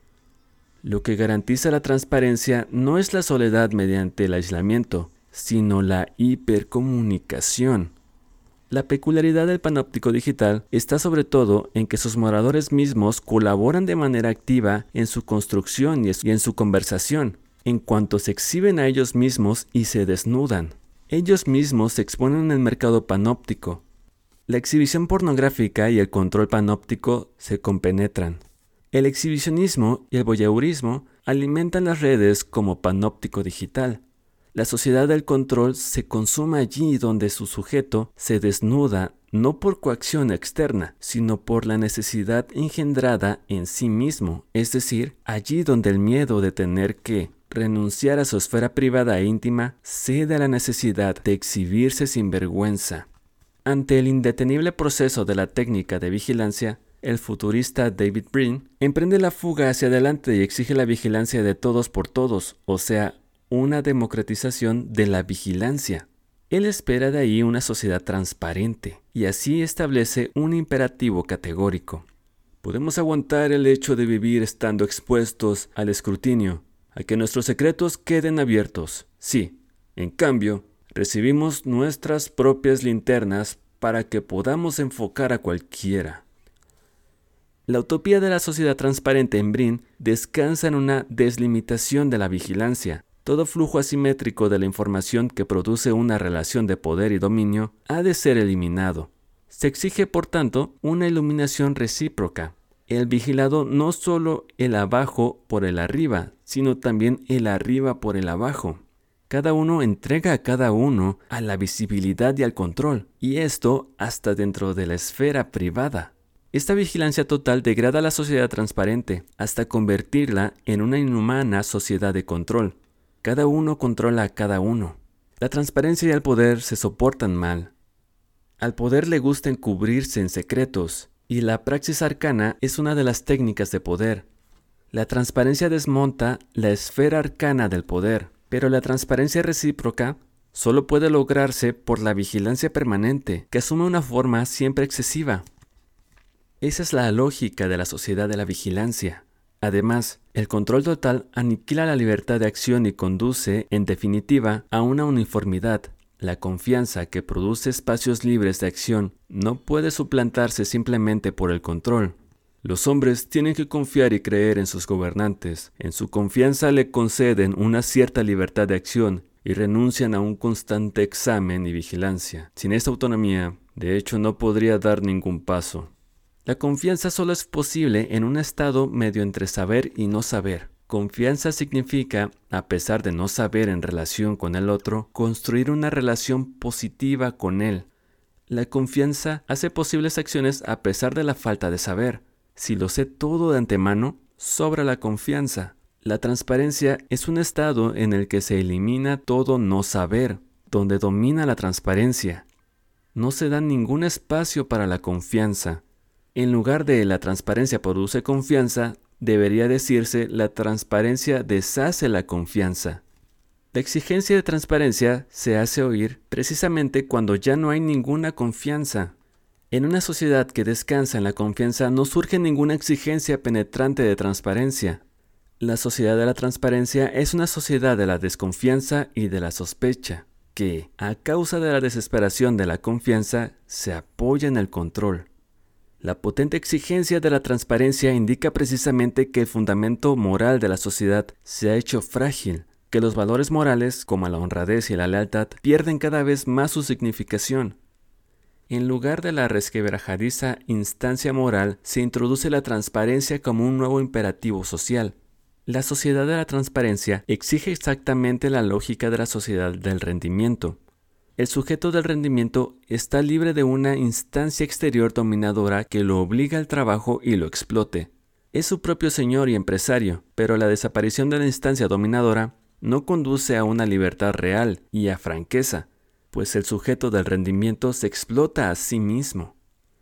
Lo que garantiza la transparencia no es la soledad mediante el aislamiento, sino la hipercomunicación. La peculiaridad del panóptico digital está sobre todo en que sus moradores mismos colaboran de manera activa en su construcción y en su conversación, en cuanto se exhiben a ellos mismos y se desnudan. Ellos mismos se exponen en el mercado panóptico. La exhibición pornográfica y el control panóptico se compenetran. El exhibicionismo y el voyeurismo alimentan las redes como panóptico digital. La sociedad del control se consuma allí donde su sujeto se desnuda no por coacción externa, sino por la necesidad engendrada en sí mismo, es decir, allí donde el miedo de tener que renunciar a su esfera privada e íntima cede a la necesidad de exhibirse sin vergüenza. Ante el indetenible proceso de la técnica de vigilancia, el futurista David Brin emprende la fuga hacia adelante y exige la vigilancia de todos por todos, o sea, una democratización de la vigilancia. Él espera de ahí una sociedad transparente y así establece un imperativo categórico. Podemos aguantar el hecho de vivir estando expuestos al escrutinio, a que nuestros secretos queden abiertos. Sí, en cambio, recibimos nuestras propias linternas para que podamos enfocar a cualquiera. La utopía de la sociedad transparente en Brin descansa en una deslimitación de la vigilancia, todo flujo asimétrico de la información que produce una relación de poder y dominio ha de ser eliminado. Se exige, por tanto, una iluminación recíproca. El vigilado no solo el abajo por el arriba, sino también el arriba por el abajo. Cada uno entrega a cada uno a la visibilidad y al control, y esto hasta dentro de la esfera privada. Esta vigilancia total degrada la sociedad transparente hasta convertirla en una inhumana sociedad de control. Cada uno controla a cada uno. La transparencia y el poder se soportan mal. Al poder le gusta encubrirse en secretos, y la praxis arcana es una de las técnicas de poder. La transparencia desmonta la esfera arcana del poder, pero la transparencia recíproca solo puede lograrse por la vigilancia permanente, que asume una forma siempre excesiva. Esa es la lógica de la sociedad de la vigilancia. Además, el control total aniquila la libertad de acción y conduce, en definitiva, a una uniformidad. La confianza que produce espacios libres de acción no puede suplantarse simplemente por el control. Los hombres tienen que confiar y creer en sus gobernantes. En su confianza le conceden una cierta libertad de acción y renuncian a un constante examen y vigilancia. Sin esta autonomía, de hecho, no podría dar ningún paso. La confianza solo es posible en un estado medio entre saber y no saber. Confianza significa, a pesar de no saber en relación con el otro, construir una relación positiva con él. La confianza hace posibles acciones a pesar de la falta de saber. Si lo sé todo de antemano, sobra la confianza. La transparencia es un estado en el que se elimina todo no saber, donde domina la transparencia. No se da ningún espacio para la confianza. En lugar de la transparencia produce confianza, debería decirse la transparencia deshace la confianza. La exigencia de transparencia se hace oír precisamente cuando ya no hay ninguna confianza. En una sociedad que descansa en la confianza no surge ninguna exigencia penetrante de transparencia. La sociedad de la transparencia es una sociedad de la desconfianza y de la sospecha, que, a causa de la desesperación de la confianza, se apoya en el control. La potente exigencia de la transparencia indica precisamente que el fundamento moral de la sociedad se ha hecho frágil, que los valores morales, como la honradez y la lealtad, pierden cada vez más su significación. En lugar de la resquebrajadiza instancia moral, se introduce la transparencia como un nuevo imperativo social. La sociedad de la transparencia exige exactamente la lógica de la sociedad del rendimiento. El sujeto del rendimiento está libre de una instancia exterior dominadora que lo obliga al trabajo y lo explote. Es su propio señor y empresario, pero la desaparición de la instancia dominadora no conduce a una libertad real y a franqueza, pues el sujeto del rendimiento se explota a sí mismo.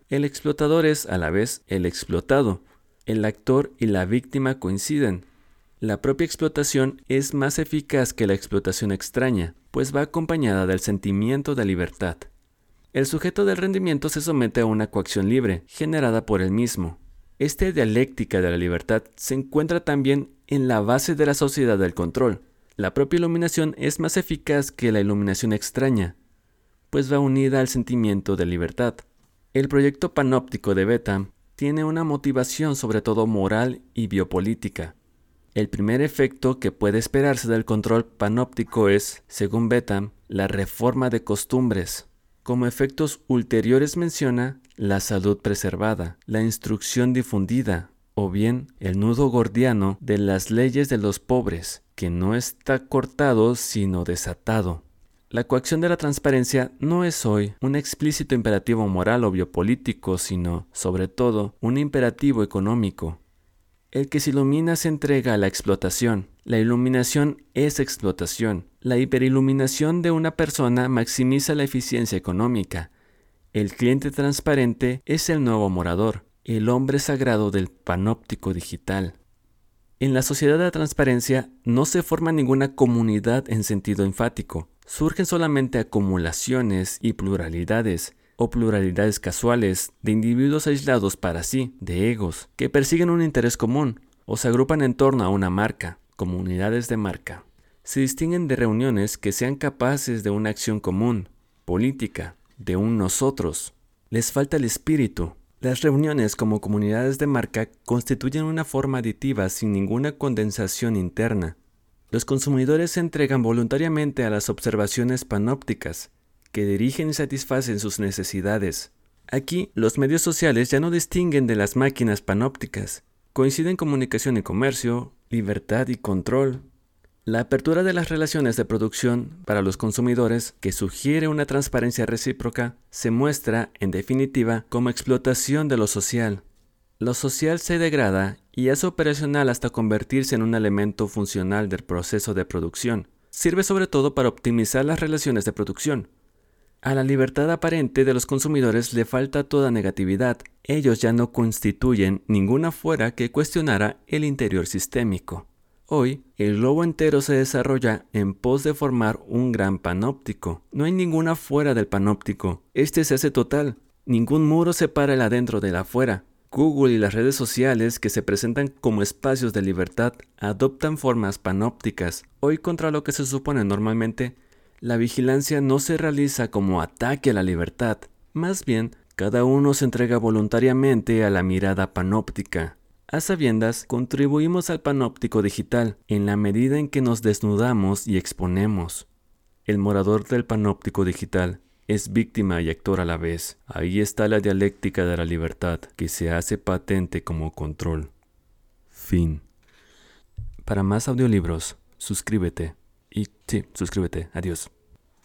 El explotador es a la vez el explotado. El actor y la víctima coinciden, la propia explotación es más eficaz que la explotación extraña, pues va acompañada del sentimiento de libertad. El sujeto del rendimiento se somete a una coacción libre, generada por él mismo. Esta dialéctica de la libertad se encuentra también en la base de la sociedad del control. La propia iluminación es más eficaz que la iluminación extraña, pues va unida al sentimiento de libertad. El proyecto panóptico de Beta tiene una motivación sobre todo moral y biopolítica. El primer efecto que puede esperarse del control panóptico es, según Betham, la reforma de costumbres. Como efectos ulteriores menciona la salud preservada, la instrucción difundida, o bien el nudo gordiano de las leyes de los pobres, que no está cortado sino desatado. La coacción de la transparencia no es hoy un explícito imperativo moral o biopolítico, sino, sobre todo, un imperativo económico. El que se ilumina se entrega a la explotación. La iluminación es explotación. La hiperiluminación de una persona maximiza la eficiencia económica. El cliente transparente es el nuevo morador, el hombre sagrado del panóptico digital. En la sociedad de la transparencia no se forma ninguna comunidad en sentido enfático. Surgen solamente acumulaciones y pluralidades, o pluralidades casuales de individuos aislados para sí, de egos, que persiguen un interés común o se agrupan en torno a una marca, comunidades de marca. Se distinguen de reuniones que sean capaces de una acción común, política, de un nosotros. Les falta el espíritu. Las reuniones como comunidades de marca constituyen una forma aditiva sin ninguna condensación interna. Los consumidores se entregan voluntariamente a las observaciones panópticas, que dirigen y satisfacen sus necesidades. Aquí, los medios sociales ya no distinguen de las máquinas panópticas. Coinciden comunicación y comercio, libertad y control. La apertura de las relaciones de producción para los consumidores, que sugiere una transparencia recíproca, se muestra, en definitiva, como explotación de lo social. Lo social se degrada y es operacional hasta convertirse en un elemento funcional del proceso de producción. Sirve sobre todo para optimizar las relaciones de producción. A la libertad aparente de los consumidores le falta toda negatividad. Ellos ya no constituyen ninguna fuera que cuestionara el interior sistémico. Hoy, el globo entero se desarrolla en pos de formar un gran panóptico. No hay ninguna fuera del panóptico. Este se hace total. Ningún muro separa el adentro del afuera. Google y las redes sociales que se presentan como espacios de libertad adoptan formas panópticas. Hoy contra lo que se supone normalmente la vigilancia no se realiza como ataque a la libertad, más bien cada uno se entrega voluntariamente a la mirada panóptica. A sabiendas, contribuimos al panóptico digital en la medida en que nos desnudamos y exponemos. El morador del panóptico digital es víctima y actor a la vez. Ahí está la dialéctica de la libertad que se hace patente como control. Fin. Para más audiolibros, suscríbete y sí, suscríbete. Adiós.